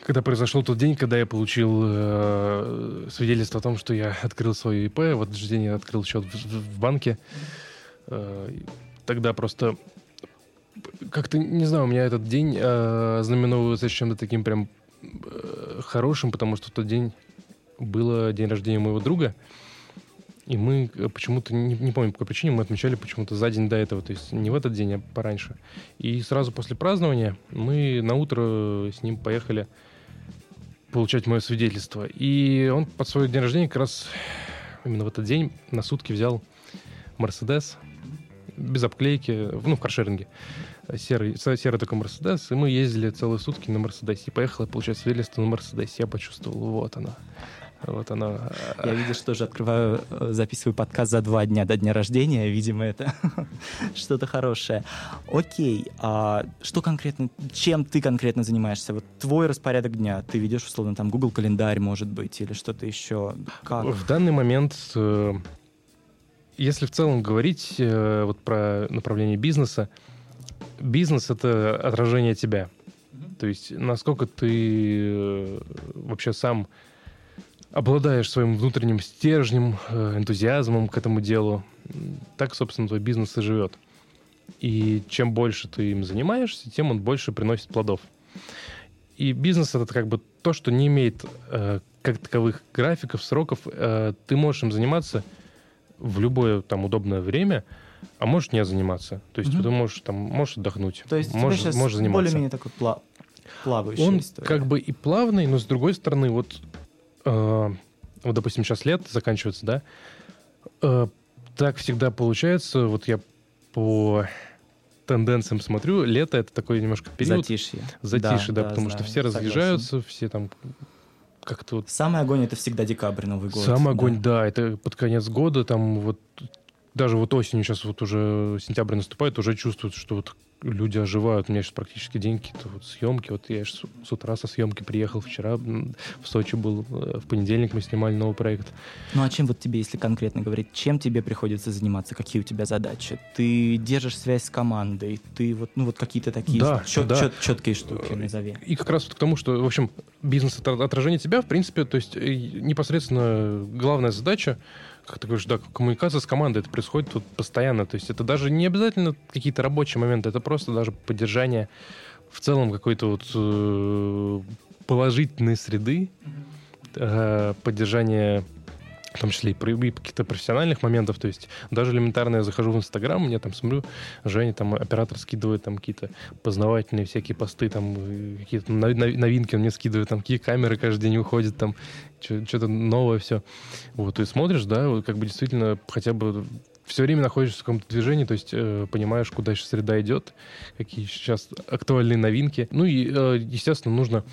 Speaker 2: когда произошел тот день, когда я получил э, свидетельство о том, что я открыл свой ИП, в этот же день я открыл счет в, в- банке. Э, тогда просто как-то, не знаю, у меня этот день э, знаменовывается чем-то таким прям э, хорошим, потому что в тот день было день рождения моего друга. И мы э, почему-то, не, не помню по какой причине, мы отмечали почему-то за день до этого, то есть не в этот день, а пораньше. И сразу после празднования мы на утро с ним поехали получать мое свидетельство. И он под свой день рождения как раз именно в этот день на сутки взял Мерседес без обклейки, ну, в каршеринге. Серый, серый такой Мерседес, и мы ездили целые сутки на Мерседесе. И поехала получать свидетельство на Мерседесе. Я почувствовал, вот она. Вот она.
Speaker 1: Я, видишь, тоже открываю, э, записываю подкаст за два дня до дня рождения. Видимо, это что-то хорошее. Окей, а что конкретно, чем ты конкретно занимаешься? Вот твой распорядок дня. Ты ведешь, условно, там Google календарь, может быть, или что-то еще. Как?
Speaker 2: В данный момент, э, если в целом говорить э, вот про направление бизнеса, бизнес — это отражение тебя. То есть насколько ты э, вообще сам обладаешь своим внутренним стержнем, э, энтузиазмом к этому делу, так, собственно, твой бизнес и живет. И чем больше ты им занимаешься, тем он больше приносит плодов. И бизнес это как бы то, что не имеет э, как таковых графиков, сроков. Э, ты можешь им заниматься в любое там удобное время, а можешь не заниматься. То есть
Speaker 1: Мгм.
Speaker 2: ты можешь там можешь отдохнуть,
Speaker 1: То есть
Speaker 2: можешь,
Speaker 1: сейчас
Speaker 2: можешь заниматься.
Speaker 1: более-менее такой пла- плавающий
Speaker 2: Он
Speaker 1: история.
Speaker 2: как бы и плавный, но с другой стороны, вот, э, вот допустим, сейчас лето заканчивается, да, э, так всегда получается, вот я по тенденциям смотрю, лето это такой немножко период
Speaker 1: Затишье.
Speaker 2: затишье, да, потому что
Speaker 1: знаю,
Speaker 2: все
Speaker 1: согласен.
Speaker 2: разъезжаются, все там как-то вот
Speaker 1: Самый огонь — это всегда декабрь, Новый год.
Speaker 2: Сам
Speaker 1: да.
Speaker 2: огонь, да. это под конец года, там вот даже вот осенью сейчас вот уже сентябрь наступает, уже чувствуют, что вот люди оживают. У меня сейчас практически день какие-то вот съемки. Вот я с, с утра со съемки приехал вчера, в Сочи был, э, в понедельник мы снимали новый проект.
Speaker 1: Ну а чем вот тебе, если конкретно говорить, чем тебе приходится заниматься, какие у тебя задачи? Ты держишь связь с командой, ты вот, ну вот какие-то такие
Speaker 2: Да,
Speaker 1: чет-
Speaker 2: да.
Speaker 1: чет- четкие штуки назови.
Speaker 2: И как раз вот к тому, что, в общем, бизнес — отражение тебя, в принципе, то есть э, непосредственно главная задача, как ты говоришь, да, коммуникация с командой, это происходит вот постоянно, то есть это даже не обязательно какие-то рабочие моменты, это просто даже поддержание в целом какой-то вот э, положительной среды, э, поддержание в том числе и про- и каких-то профессиональных моментов, то есть даже элементарно я захожу в Инстаграм, мне там смотрю, Женя, там оператор скидывает там какие-то познавательные всякие посты, там э, какие-то нови- нови- новинки он мне скидывает, там какие камеры каждый день уходят, там что-то новое все. Вот, и смотришь, да, вот как бы действительно хотя бы все время находишься в каком-то движении, то есть э, понимаешь, куда сейчас среда идет, какие сейчас актуальные новинки. Ну и, э, естественно, нужно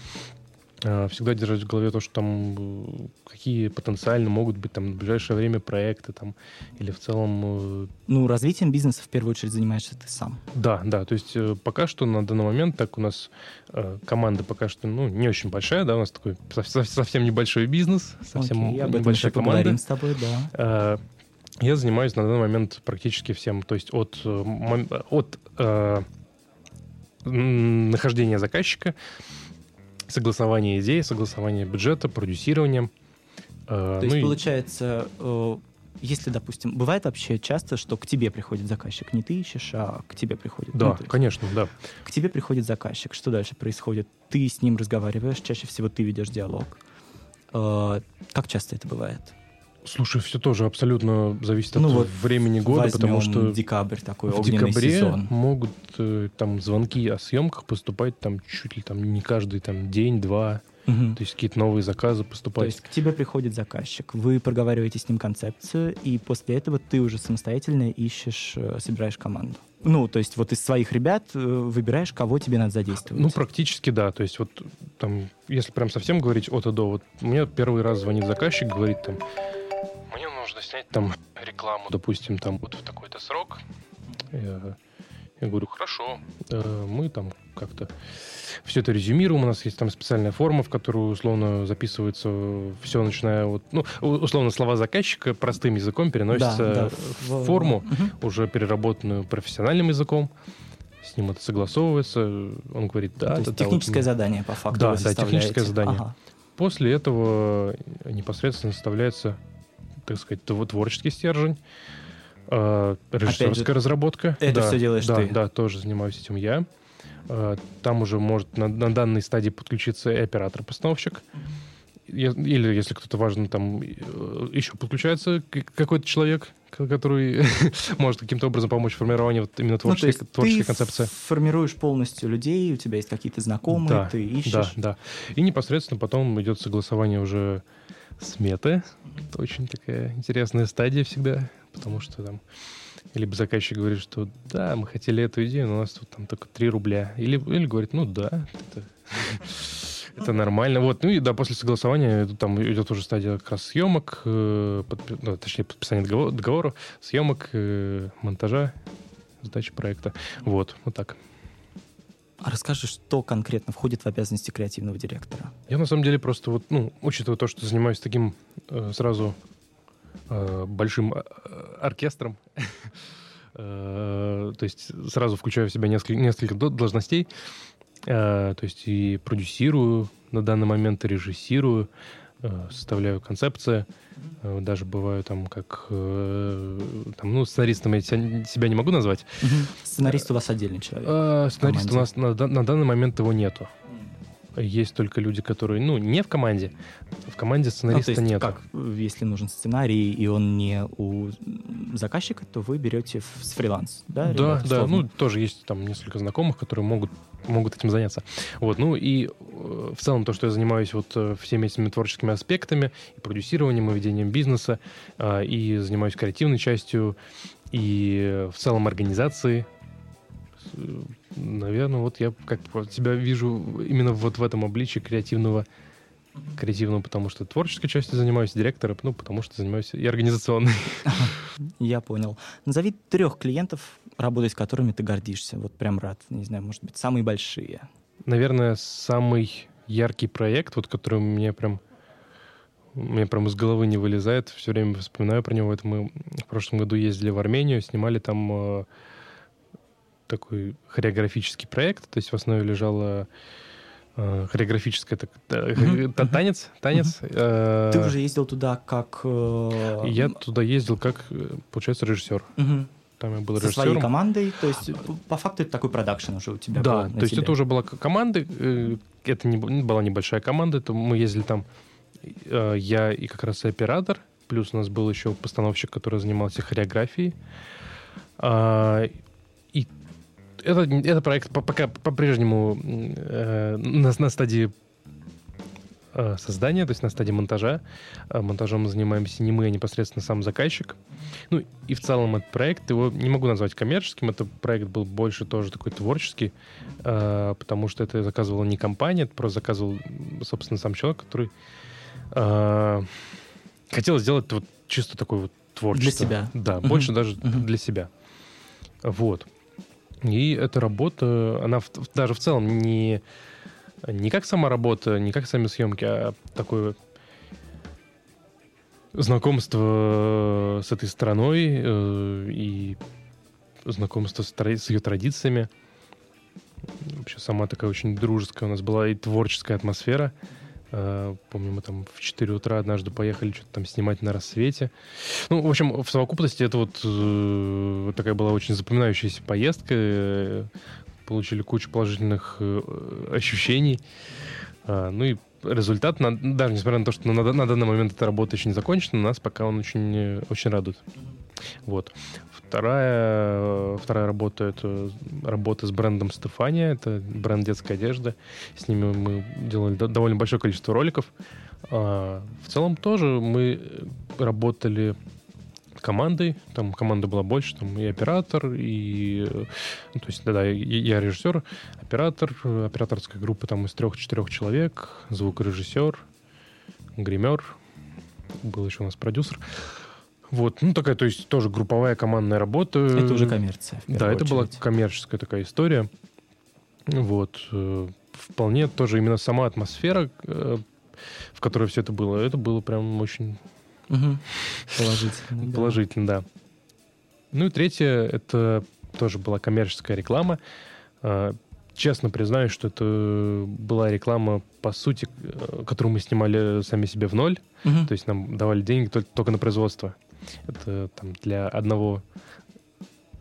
Speaker 2: всегда держать в голове то, что там э, какие потенциально могут быть там в ближайшее время проекты там или в целом э,
Speaker 1: Ну, развитием бизнеса в первую очередь занимаешься ты сам.
Speaker 2: да, да, то есть э, пока что на данный момент так у нас команда пока что ну не очень большая, да, у нас такой сов- сов- совсем небольшой бизнес, совсем
Speaker 1: Окей,
Speaker 2: небольшая команда.
Speaker 1: с тобой, да.
Speaker 2: Э, Я занимаюсь на данный момент практически всем, то есть от, от нахождения заказчика, согласования идей, согласования бюджета, продюсирования. Э,
Speaker 1: То есть,
Speaker 2: ну и-
Speaker 1: получается, э, если, допустим, бывает вообще часто, что к тебе приходит заказчик, не ты ищешь, а к тебе приходит.
Speaker 2: Да,
Speaker 1: Ну, то есть
Speaker 2: конечно, да.
Speaker 1: К тебе приходит заказчик, что дальше происходит? Ты с ним разговариваешь, чаще всего ты ведешь диалог. Э, Как часто это бывает?
Speaker 2: Слушай, все тоже абсолютно зависит
Speaker 1: Ну
Speaker 2: от
Speaker 1: вот
Speaker 2: времени года, потому что
Speaker 1: декабрь такой
Speaker 2: в декабре
Speaker 1: сезон.
Speaker 2: могут э, там звонки о съемках поступать там чуть ли там не каждый там день-два,
Speaker 1: Мгм.
Speaker 2: то есть какие-то новые заказы
Speaker 1: То
Speaker 2: поступать.
Speaker 1: есть к тебе приходит заказчик, вы проговариваете с ним концепцию, и после этого ты уже самостоятельно ищешь, э, собираешь команду. Ну, то есть вот из своих ребят э, выбираешь, кого тебе надо задействовать.
Speaker 2: Ну, практически да. То есть вот там, если прям совсем говорить от и до, вот мне первый раз звонит заказчик, говорит там, нужно снять там рекламу, допустим, там вот в такой-то срок. Я, я говорю, хорошо, Э, мы там как-то все это резюмируем, у нас есть там специальная форма, в которую условно записывается все, начиная вот, ну, условно слова заказчика простым языком переносятся
Speaker 1: Да, да,
Speaker 2: в форму,
Speaker 1: Мгм.
Speaker 2: уже переработанную профессиональным языком. С ним это согласовывается. Он говорит, да,
Speaker 1: то
Speaker 2: да,
Speaker 1: есть
Speaker 2: да, вот
Speaker 1: техническое
Speaker 2: мне-
Speaker 1: задание по факту
Speaker 2: Да,
Speaker 1: вы
Speaker 2: да, техническое задание.
Speaker 1: Ага.
Speaker 2: После этого непосредственно составляется, так сказать, тв- творческий стержень, э, режиссерская разработка.
Speaker 1: это
Speaker 2: Да,
Speaker 1: всё делаешь
Speaker 2: да,
Speaker 1: ты?
Speaker 2: Да, тоже занимаюсь этим я. Э, Там уже может на, на данной стадии подключиться и оператор-постановщик. Я- Или, если кто-то важно, там э, еще подключается какой-то человек, который может каким-то образом помочь в формировании вот именно
Speaker 1: Ну,
Speaker 2: творческой,
Speaker 1: есть
Speaker 2: творческой
Speaker 1: ты
Speaker 2: концепции.
Speaker 1: формируешь полностью людей, у тебя есть какие-то знакомые,
Speaker 2: Да,
Speaker 1: ты ищешь.
Speaker 2: Да, да. И непосредственно потом идет согласование уже сметы. Это очень такая интересная стадия всегда, потому что там либо заказчик говорит, что да, мы хотели эту идею, но у нас тут там только 3 рубля. Или, или говорит, ну да, это, это нормально. Вот, ну и да, после согласования там идет уже стадия как раз съемок, э, подпи- ну, точнее, подписания договора, договора, съемок, э, монтажа, сдачи проекта. Вот, вот так.
Speaker 1: А расскажи, что конкретно входит в обязанности креативного директора?
Speaker 2: Я на самом деле просто вот, ну, учитывая то, что занимаюсь таким э, сразу э, большим э, оркестром, э, то есть сразу включаю в себя несколько, несколько до- должностей, э, то есть и продюсирую на данный момент, и режиссирую, составляю концепции, э, даже бываю там как, э, там, ну, сценаристом я себя, не могу назвать,
Speaker 1: Сценарист у вас отдельный человек.
Speaker 2: Э, Сценарист у нас на данный момент его нету. Есть только люди, которые, ну, не в команде. В команде
Speaker 1: Ну,
Speaker 2: сценариста
Speaker 1: есть,
Speaker 2: нет.
Speaker 1: как, если нужен сценарий, и он не у заказчика, то вы берете с фриланс, да?
Speaker 2: Да,
Speaker 1: ребят,
Speaker 2: да,
Speaker 1: условно?
Speaker 2: ну, тоже есть там несколько знакомых, которые могут, могут этим заняться. Вот, ну, и э, в целом то, что я занимаюсь вот э, всеми этими творческими аспектами, и продюсированием, и ведением бизнеса, э, и занимаюсь креативной частью, и в целом организацией, наверное, вот я как вот себя вижу именно вот в этом обличии креативного, креативного, потому что творческой частью занимаюсь, директором, ну, потому что занимаюсь и организационной.
Speaker 1: Я понял. Назови трех клиентов, работать с которыми ты гордишься. Вот прям рад. Не знаю, может быть, самые большие.
Speaker 2: Наверное, самый яркий проект, вот который мне прям меня прям из головы не вылезает, все время вспоминаю про него. Это мы в прошлом году ездили в Армению, снимали там э, такой хореографический проект, то есть в основе лежала э, хореографическая так, та-
Speaker 1: Мгм,
Speaker 2: та- танец, танец. э,
Speaker 1: Ты уже ездил туда как... э,
Speaker 2: Я туда ездил как, э, получается, режиссер. Там я был
Speaker 1: со
Speaker 2: режиссером.
Speaker 1: своей командой, то есть по- по факту это такой продакшн уже у тебя был
Speaker 2: Да,
Speaker 1: на
Speaker 2: то есть
Speaker 1: тебе.
Speaker 2: это уже была команда, э, это не была небольшая команда, это мы ездили там, э, я и как раз и оператор, плюс у нас был еще постановщик, который занимался хореографией. А, это, это проект по- пока по-прежнему э, на, на стадии э, создания, то есть на стадии монтажа. А Монтажом занимаемся не мы, а непосредственно сам заказчик. Ну и в целом этот проект, его не могу назвать коммерческим, это проект был больше тоже такой творческий, э, потому что это заказывала не компания, это просто заказывал, собственно, сам человек, который э, хотел сделать вот чисто такой вот творчество.
Speaker 1: себя.
Speaker 2: Да, больше даже для себя. Вот. И эта работа, она в- даже в целом не, не как сама работа, не как сами съемки, а такое знакомство с этой страной э, и знакомство с, с ее традициями. Вообще сама такая очень дружеская у нас была и творческая атмосфера Э, помню, мы там в 4 утра однажды поехали что-то там снимать на рассвете. Ну, в общем, в совокупности это вот э, такая была очень запоминающаяся поездка. Э, получили кучу положительных э, ощущений. Ну и результат, даже несмотря на то, что на данный момент эта работа еще не закончена, нас пока он очень, очень радует. Вот. Вторая, вторая работа — это работа с брендом Стефания. Это бренд детской одежды. С ними мы делали довольно большое количество роликов. А, в целом тоже мы работали командой. Там команда была больше, там и оператор, и... Ну, то есть, да-да, я режиссер, оператор, операторская группа там из трех-четырех человек, звукорежиссер, гример, был еще у нас продюсер. Вот, ну такая, то есть тоже групповая командная работа.
Speaker 1: Это уже коммерция.
Speaker 2: Да, это очередь. была коммерческая такая история. Вот, э, вполне тоже именно сама атмосфера, э, в которой все это было, это было прям очень
Speaker 1: Угу. Положительно.
Speaker 2: Положительно, да. Ну и третье, это тоже была коммерческая реклама. А, честно признаюсь, что это была реклама, по сути, э, которую мы снимали сами себе в ноль. Угу. То есть нам давали деньги только, только на производство. Это там для одного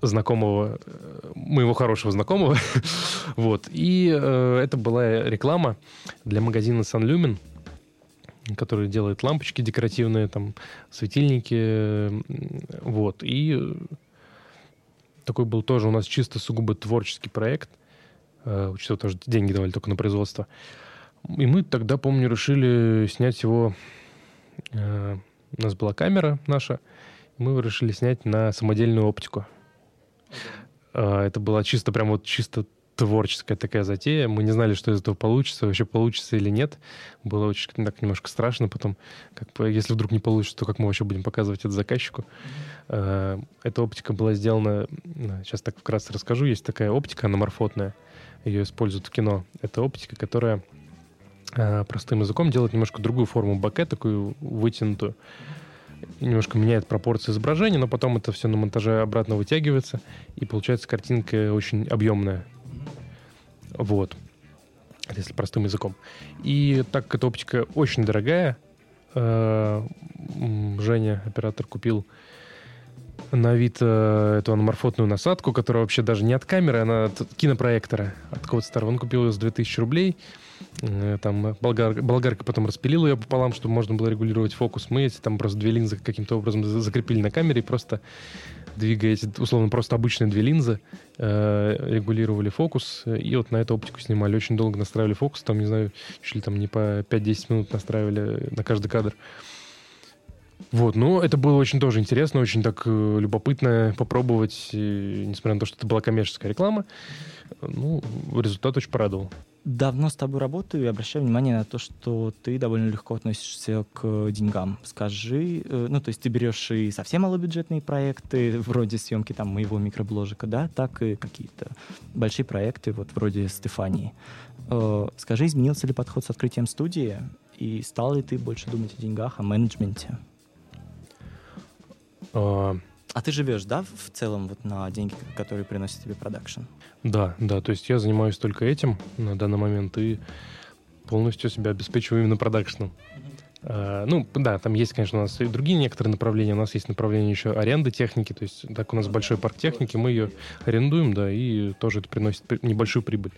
Speaker 2: знакомого, э, моего хорошего знакомого. вот. И э, это была реклама для магазина Sunlumen который делает лампочки декоративные, там, светильники, вот. И такой был тоже у нас чисто сугубо творческий проект, э, учитывая тоже деньги давали только на производство. И мы тогда, помню, решили снять его... Э, у нас была камера наша, мы решили снять на самодельную оптику. Э, это была чисто, прям вот чисто творческая такая затея. Мы не знали, что из этого получится, вообще получится или нет. Было очень так немножко страшно потом. Как, если вдруг не получится, то как мы вообще будем показывать это заказчику? Mm-hmm. Эта оптика была сделана... Сейчас так вкратце расскажу. Есть такая оптика аноморфотная. Ее используют в кино. Это оптика, которая а, простым языком делает немножко другую форму боке, такую вытянутую немножко меняет пропорции изображения, но потом это все на монтаже обратно вытягивается, и получается картинка очень объемная. Вот. Если простым языком. И так как эта оптика очень дорогая, э, Женя, оператор, купил на вид э, эту аноморфотную насадку, которая вообще даже не от камеры, она от кинопроектора, от какого-то старого. Он купил ее за 2000 рублей. Э, там болгар, болгарка потом распилила ее пополам, чтобы можно было регулировать фокус. Мы эти там просто две линзы каким-то образом закрепили на камере и просто двигая эти, условно, просто обычные две линзы, э, регулировали фокус, и вот на эту оптику снимали. Очень долго настраивали фокус, там, не знаю, чуть ли там не по 5-10 минут настраивали на каждый кадр. Вот, ну, это было очень тоже интересно, очень так э, любопытно попробовать, и, несмотря на то, что это была коммерческая реклама, ну, результат очень порадовал
Speaker 1: давно с тобой работаю и обращаю внимание на то, что ты довольно легко относишься к деньгам. Скажи, э, ну, то есть ты берешь и совсем малобюджетные проекты, вроде съемки там моего микробложика, да, так и какие-то большие проекты, вот вроде Стефании. Э, скажи, изменился ли подход с открытием студии, и стал ли ты больше думать о деньгах, о менеджменте?
Speaker 2: Uh...
Speaker 1: А ты живешь, да, в целом вот на деньги, которые приносит тебе продакшн?
Speaker 2: Да, да, то есть я занимаюсь только этим на данный момент и полностью себя обеспечиваю именно продакшном. Uh, ну, да, там есть, конечно, у нас и другие некоторые направления. У нас есть направление еще аренды техники, то есть так у нас большой парк техники, мы ее арендуем, да, и тоже это приносит небольшую прибыль.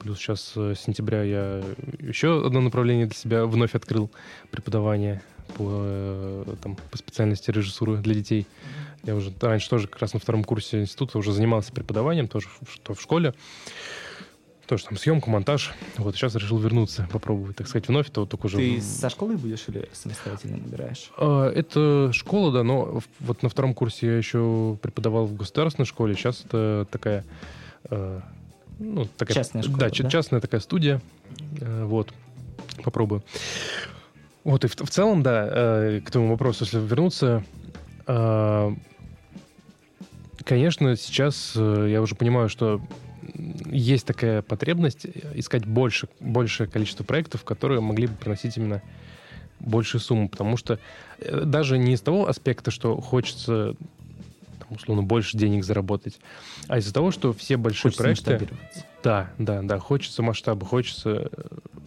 Speaker 2: Плюс сейчас э, с сентября я еще одно направление для себя вновь открыл преподавание по, э, там, по специальности режиссуры для детей. Я уже раньше тоже как раз на втором курсе института уже занимался преподаванием, тоже что в школе. Тоже там съемку, монтаж. Вот сейчас решил вернуться, попробовать, так сказать, вновь. То только уже...
Speaker 1: Ты со школы будешь или самостоятельно набираешь?
Speaker 2: А, это школа, да, но вот на втором курсе я еще преподавал в государственной школе. Сейчас это такая... Ну, такая
Speaker 1: частная школа,
Speaker 2: да, да, частная такая студия. Э, вот, попробую. Вот, и в, в целом, да, э, к твоему вопросу, если вернуться, э, конечно, сейчас я уже понимаю, что есть такая потребность искать больше, большее количество проектов, которые могли бы приносить именно большую сумму, потому что даже не из того аспекта, что хочется условно больше денег заработать, а из-за того, что все большие
Speaker 1: хочется
Speaker 2: проекты... Да, да, да, хочется масштаба, хочется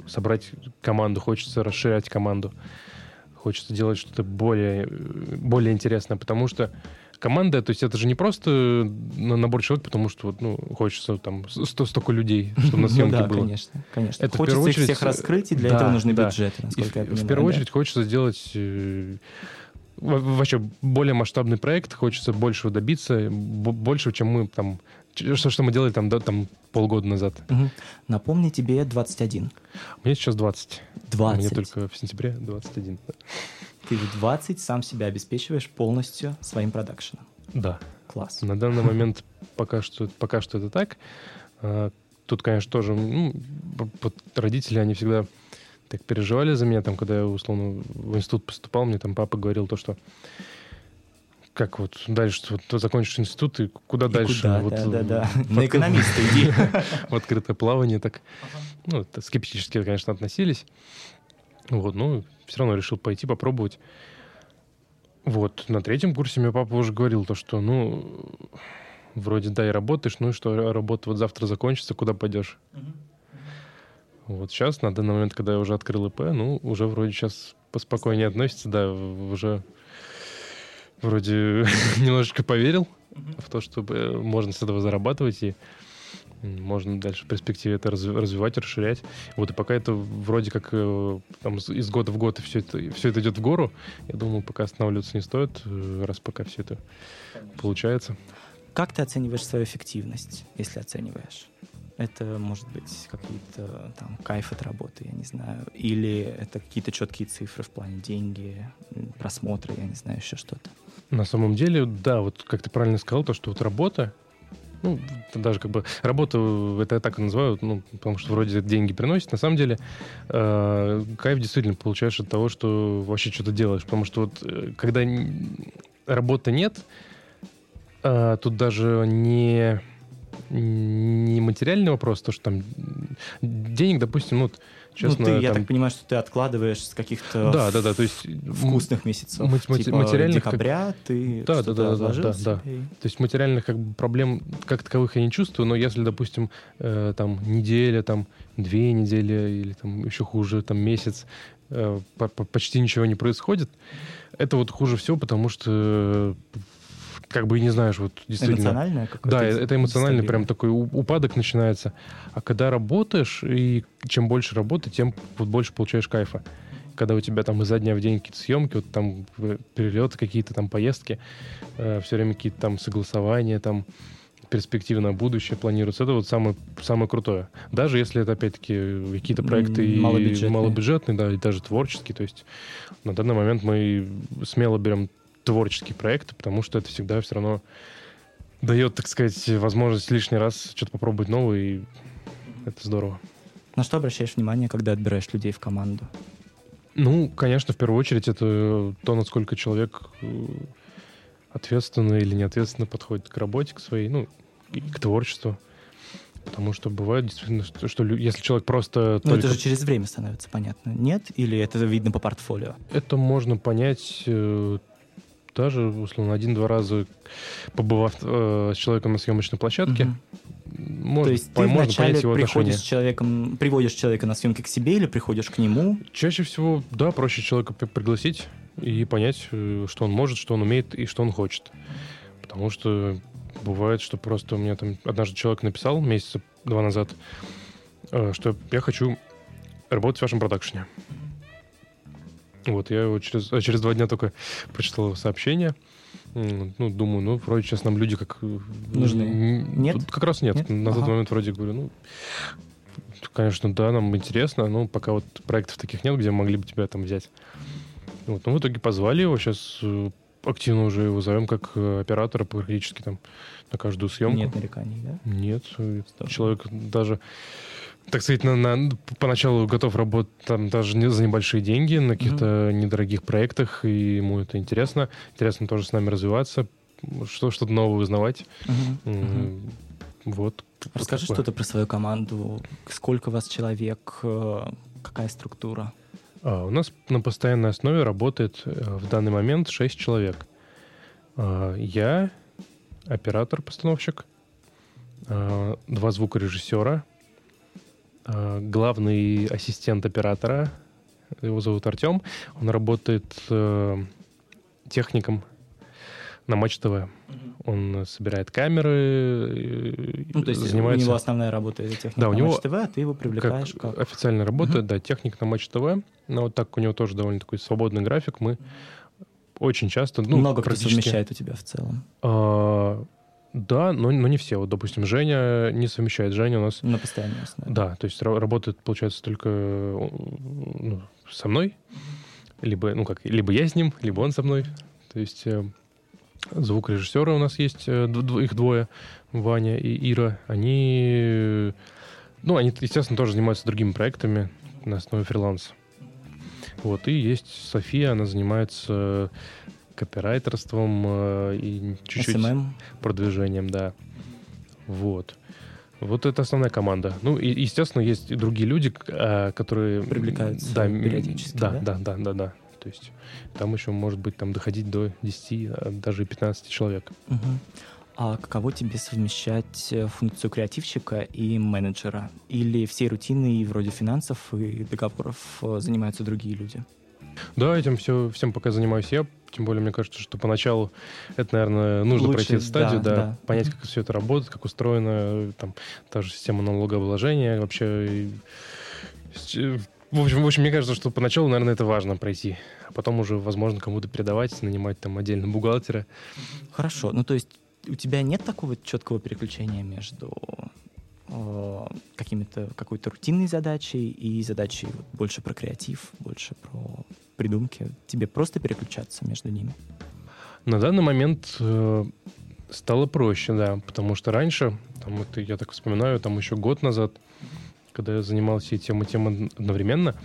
Speaker 2: собрать команду, хочется расширять команду, хочется делать что-то более, более интересное, потому что команда, то есть это же не просто набор человек, потому что вот, ну, хочется там сто, столько людей, чтобы на съемке
Speaker 1: ну, да,
Speaker 2: было.
Speaker 1: конечно, конечно.
Speaker 2: Это
Speaker 1: хочется
Speaker 2: в очередь,
Speaker 1: их всех раскрыть, и для
Speaker 2: да,
Speaker 1: этого нужны
Speaker 2: да.
Speaker 1: бюджеты, насколько
Speaker 2: и
Speaker 1: я
Speaker 2: в,
Speaker 1: понимаю.
Speaker 2: в первую
Speaker 1: да?
Speaker 2: очередь хочется сделать э, вообще более масштабный проект, хочется большего добиться, больше, чем мы там, что, что мы делали там, да, там полгода назад.
Speaker 1: Угу. Напомни, тебе 21.
Speaker 2: Мне сейчас 20.
Speaker 1: 20.
Speaker 2: Мне только в сентябре 21.
Speaker 1: Ты в 20 сам себя обеспечиваешь полностью своим продакшеном.
Speaker 2: Да.
Speaker 1: Класс.
Speaker 2: На данный момент пока что, пока что это так. А, тут, конечно, тоже ну, родители, они всегда так переживали за меня, там, когда я, условно, в институт поступал, мне там папа говорил то, что как вот дальше, вот ты закончишь институт, и куда
Speaker 1: И
Speaker 2: дальше?
Speaker 1: куда?
Speaker 2: Вот,
Speaker 1: да, да, да.
Speaker 2: в-
Speaker 1: На экономиста иди.
Speaker 2: в открытое плавание так, ну, скептически, конечно, относились. Вот, ну, все равно решил пойти попробовать. Вот, на третьем курсе мне папа уже говорил то, что, ну, вроде, да, и работаешь, ну и что, работа вот завтра закончится, куда пойдешь? Вот сейчас, на данный момент, когда я уже открыл ИП, ну, уже вроде сейчас поспокойнее относится, да, уже вроде немножечко поверил в то, что можно с этого зарабатывать и можно дальше в перспективе это разви- развивать, расширять. Вот и пока это вроде как э, там, из- года в год все это, все это идет в гору, я думаю, пока останавливаться не стоит, э, раз пока все это получается.
Speaker 1: Как ты оцениваешь свою эффективность, если оцениваешь? Это может быть какие-то там кайф от работы, я не знаю, или это какие-то четкие цифры в плане деньги, просмотры, я не знаю, еще что-то.
Speaker 2: На самом деле, да, вот как ты правильно сказал, то, что вот работа, ну, даже как бы работа, это я так и называю, ну, потому что вроде деньги приносит. На самом деле, э, кайф действительно получаешь от того, что вообще что-то делаешь. Потому что вот э, когда работы нет, э, тут даже не, не материальный вопрос, то, что там денег, допустим, ну, вот, честно...
Speaker 1: ну, ты, я
Speaker 2: там-
Speaker 1: так понимаю, что ты откладываешь с каких-то
Speaker 2: Да, да, да, то есть...
Speaker 1: вкусных месяцев,
Speaker 2: мати- мати-
Speaker 1: типа
Speaker 2: материальных как-
Speaker 1: декабря, ты
Speaker 2: Да, да, да, да, да, да,
Speaker 1: и-
Speaker 2: То есть материальных как бы проблем как таковых я не чувствую, но если, допустим, э, там неделя, там две недели или там еще хуже, там месяц, э, по- по- почти ничего не происходит, это вот хуже всего, потому что э, как бы и не знаешь, вот действительно...
Speaker 1: Эмоциональное какое-то?
Speaker 2: Да, это эмоциональный прям такой упадок начинается. А когда работаешь, и чем больше работы, тем вот больше получаешь кайфа. Когда у тебя там изо дня в день какие-то съемки, вот там э, перелеты, какие-то там поездки, все время какие-то там согласования, там перспективы на будущее планируются. Это вот самое, самое крутое. Даже если это, опять-таки, какие-то проекты и
Speaker 1: Малобюджетные.
Speaker 2: малобюджетные, да, и даже творческие. То есть на данный момент мы смело берем творческие проекты, потому что это всегда все равно дает, так сказать, возможность лишний раз что-то попробовать новое, и это здорово.
Speaker 1: На что обращаешь внимание, когда отбираешь людей в команду?
Speaker 2: Ну, конечно, в первую очередь это то, насколько человек э, ответственно или неответственно подходит к работе, к своей, ну, и к творчеству. Потому что бывает действительно, что, что если человек просто
Speaker 1: Ну,
Speaker 2: только...
Speaker 1: это же через время становится понятно. Нет? Или это видно по портфолио?
Speaker 2: Это можно понять э, даже, условно, один-два раза побывав э, с человеком на съемочной площадке.
Speaker 1: Мгм.
Speaker 2: Можно,
Speaker 1: То есть
Speaker 2: по-
Speaker 1: ты
Speaker 2: можно
Speaker 1: вначале
Speaker 2: понять его
Speaker 1: приходишь
Speaker 2: отношение.
Speaker 1: с человеком, приводишь человека на съемки к себе или приходишь к нему?
Speaker 2: Чаще всего, да, проще человека при- пригласить и понять, э, что он может, что он умеет и что он хочет. Потому что бывает, что просто у меня там однажды человек написал месяца два назад, э, что я хочу работать в вашем продакшене. Вот, я его через, а через два дня только прочитал сообщение. Ну, думаю, ну, вроде сейчас нам люди как... э,
Speaker 1: Нужны. Нет?
Speaker 2: тут Как раз нет.
Speaker 1: Нет?
Speaker 2: На тот
Speaker 1: Ага.
Speaker 2: момент вроде говорю, ну, конечно, да, нам интересно, но пока вот проектов таких нет, где могли бы тебя там взять. Вот, ну, в итоге позвали его, сейчас активно уже его зовем как э, оператора практически там на каждую съемку.
Speaker 1: Нет нареканий, да?
Speaker 2: Нет, э,
Speaker 1: Здорово.
Speaker 2: человек даже, так сказать, на, на- поначалу готов работать там даже не за небольшие деньги на каких-то недорогих проектах, и ему это интересно. Интересно тоже с нами развиваться, что, что-то новое узнавать. М,
Speaker 1: мгм.
Speaker 2: Вот.
Speaker 1: Расскажи
Speaker 2: Такое.
Speaker 1: что-то про свою команду. Сколько вас человек? э, Какая структура?
Speaker 2: А, у нас на постоянной основе работает э, в данный момент 6 человек. А, Я, оператор-постановщик, а, два звукорежиссера, главный ассистент оператора, его зовут Артем, он работает э, техником на Матч ТВ. Он собирает камеры,
Speaker 1: ну, то есть
Speaker 2: занимается...
Speaker 1: у него основная работа это техника
Speaker 2: да, у
Speaker 1: на
Speaker 2: него
Speaker 1: Матч ТВ, а ты его привлекаешь
Speaker 2: как,
Speaker 1: как...
Speaker 2: официально работает, да, техник на Матч ТВ. Но вот так у него тоже довольно такой свободный график. Мы очень часто... Ну,
Speaker 1: Много кто совмещает у тебя в целом.
Speaker 2: Да, но, но не все. Вот, допустим, Женя не совмещает. Женя у нас...
Speaker 1: На постоянной основе.
Speaker 2: Да, то есть ра- работает, получается, только ну, со мной. Либо, ну как, либо я с ним, либо он со мной. То есть э, звукорежиссеры у нас есть, э, дв- их двое, Ваня и Ира. Они, ну, они, естественно, тоже занимаются другими проектами на основе фриланса. Вот, и есть София, она занимается копирайтерством э, и чуть-чуть
Speaker 1: SMM.
Speaker 2: продвижением, да. Вот. Вот это основная команда. Ну, и, естественно, есть и другие люди, а, которые...
Speaker 1: Привлекаются
Speaker 2: да,
Speaker 1: периодически,
Speaker 2: Да,
Speaker 1: да?
Speaker 2: да, да, да, да. То есть там еще может быть там доходить до 10, а даже 15 человек.
Speaker 1: Мгм. А каково тебе совмещать э, функцию креативщика и менеджера? Или всей рутиной вроде финансов и договоров э, занимаются другие люди?
Speaker 2: Да, этим все, всем пока занимаюсь я. Тем более, мне кажется, что поначалу это, наверное, нужно
Speaker 1: Лучше,
Speaker 2: пройти эту стадию,
Speaker 1: да,
Speaker 2: да,
Speaker 1: да.
Speaker 2: понять, как все это работает, как устроена там та же система налогообложения вообще. и э, В общем, в общем, мне кажется, что поначалу, наверное, это важно пройти, а потом уже, возможно, кому-то передавать, нанимать там отдельно бухгалтера.
Speaker 1: Хорошо. Ну, то есть у тебя нет такого четкого переключения между э, какими-то какой-то рутинной задачей и задачей вот больше про креатив, больше про придумки. Тебе просто переключаться между ними.
Speaker 2: На данный момент э, стало проще, да, потому что раньше, там, это, я так вспоминаю, там еще год назад, когда я занимался и тем, и тем одновременно,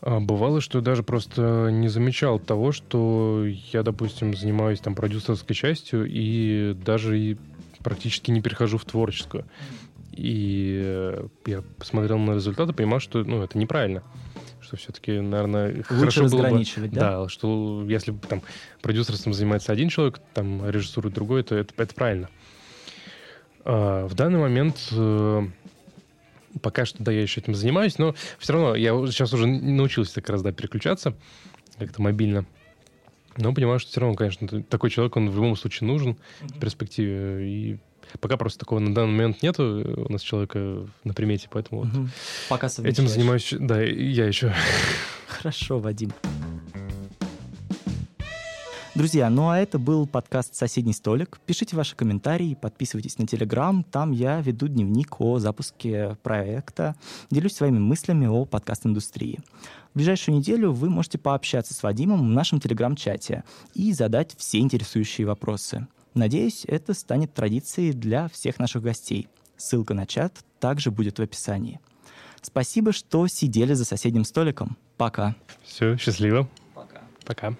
Speaker 2: а, бывало, что я даже просто не замечал того, что я, допустим, занимаюсь там продюсерской частью и даже и практически не перехожу в творческую. И э, я посмотрел на результаты, понимал, что ну, это неправильно. Что все-таки, наверное,
Speaker 1: Лучше
Speaker 2: хорошо было бы...
Speaker 1: да?
Speaker 2: Да, что если бы там продюсерством занимается один человек, там режиссура другой, то это, это правильно. А, в данный момент э, пока что, да, я еще этим занимаюсь, но все равно я сейчас уже научился так раз, да, переключаться как-то мобильно. Но понимаю, что все равно, конечно, такой человек, он в любом случае нужен в перспективе. И пока просто такого на данный момент нету у нас человека на примете, поэтому вот
Speaker 1: Мгм. Пока
Speaker 2: этим занимаюсь, да, я еще.
Speaker 1: Хорошо, Вадим. Друзья, ну а это был подкаст «Соседний столик». Пишите ваши комментарии, подписывайтесь на Телеграм. Там я веду дневник о запуске проекта, делюсь своими мыслями о подкаст-индустрии. В ближайшую неделю вы можете пообщаться с Вадимом в нашем Телеграм-чате и задать все интересующие вопросы. Надеюсь, это станет традицией для всех наших гостей. Ссылка на чат также будет в описании. Спасибо, что сидели за соседним столиком. Пока.
Speaker 2: Все, счастливо.
Speaker 1: Пока.
Speaker 2: Пока.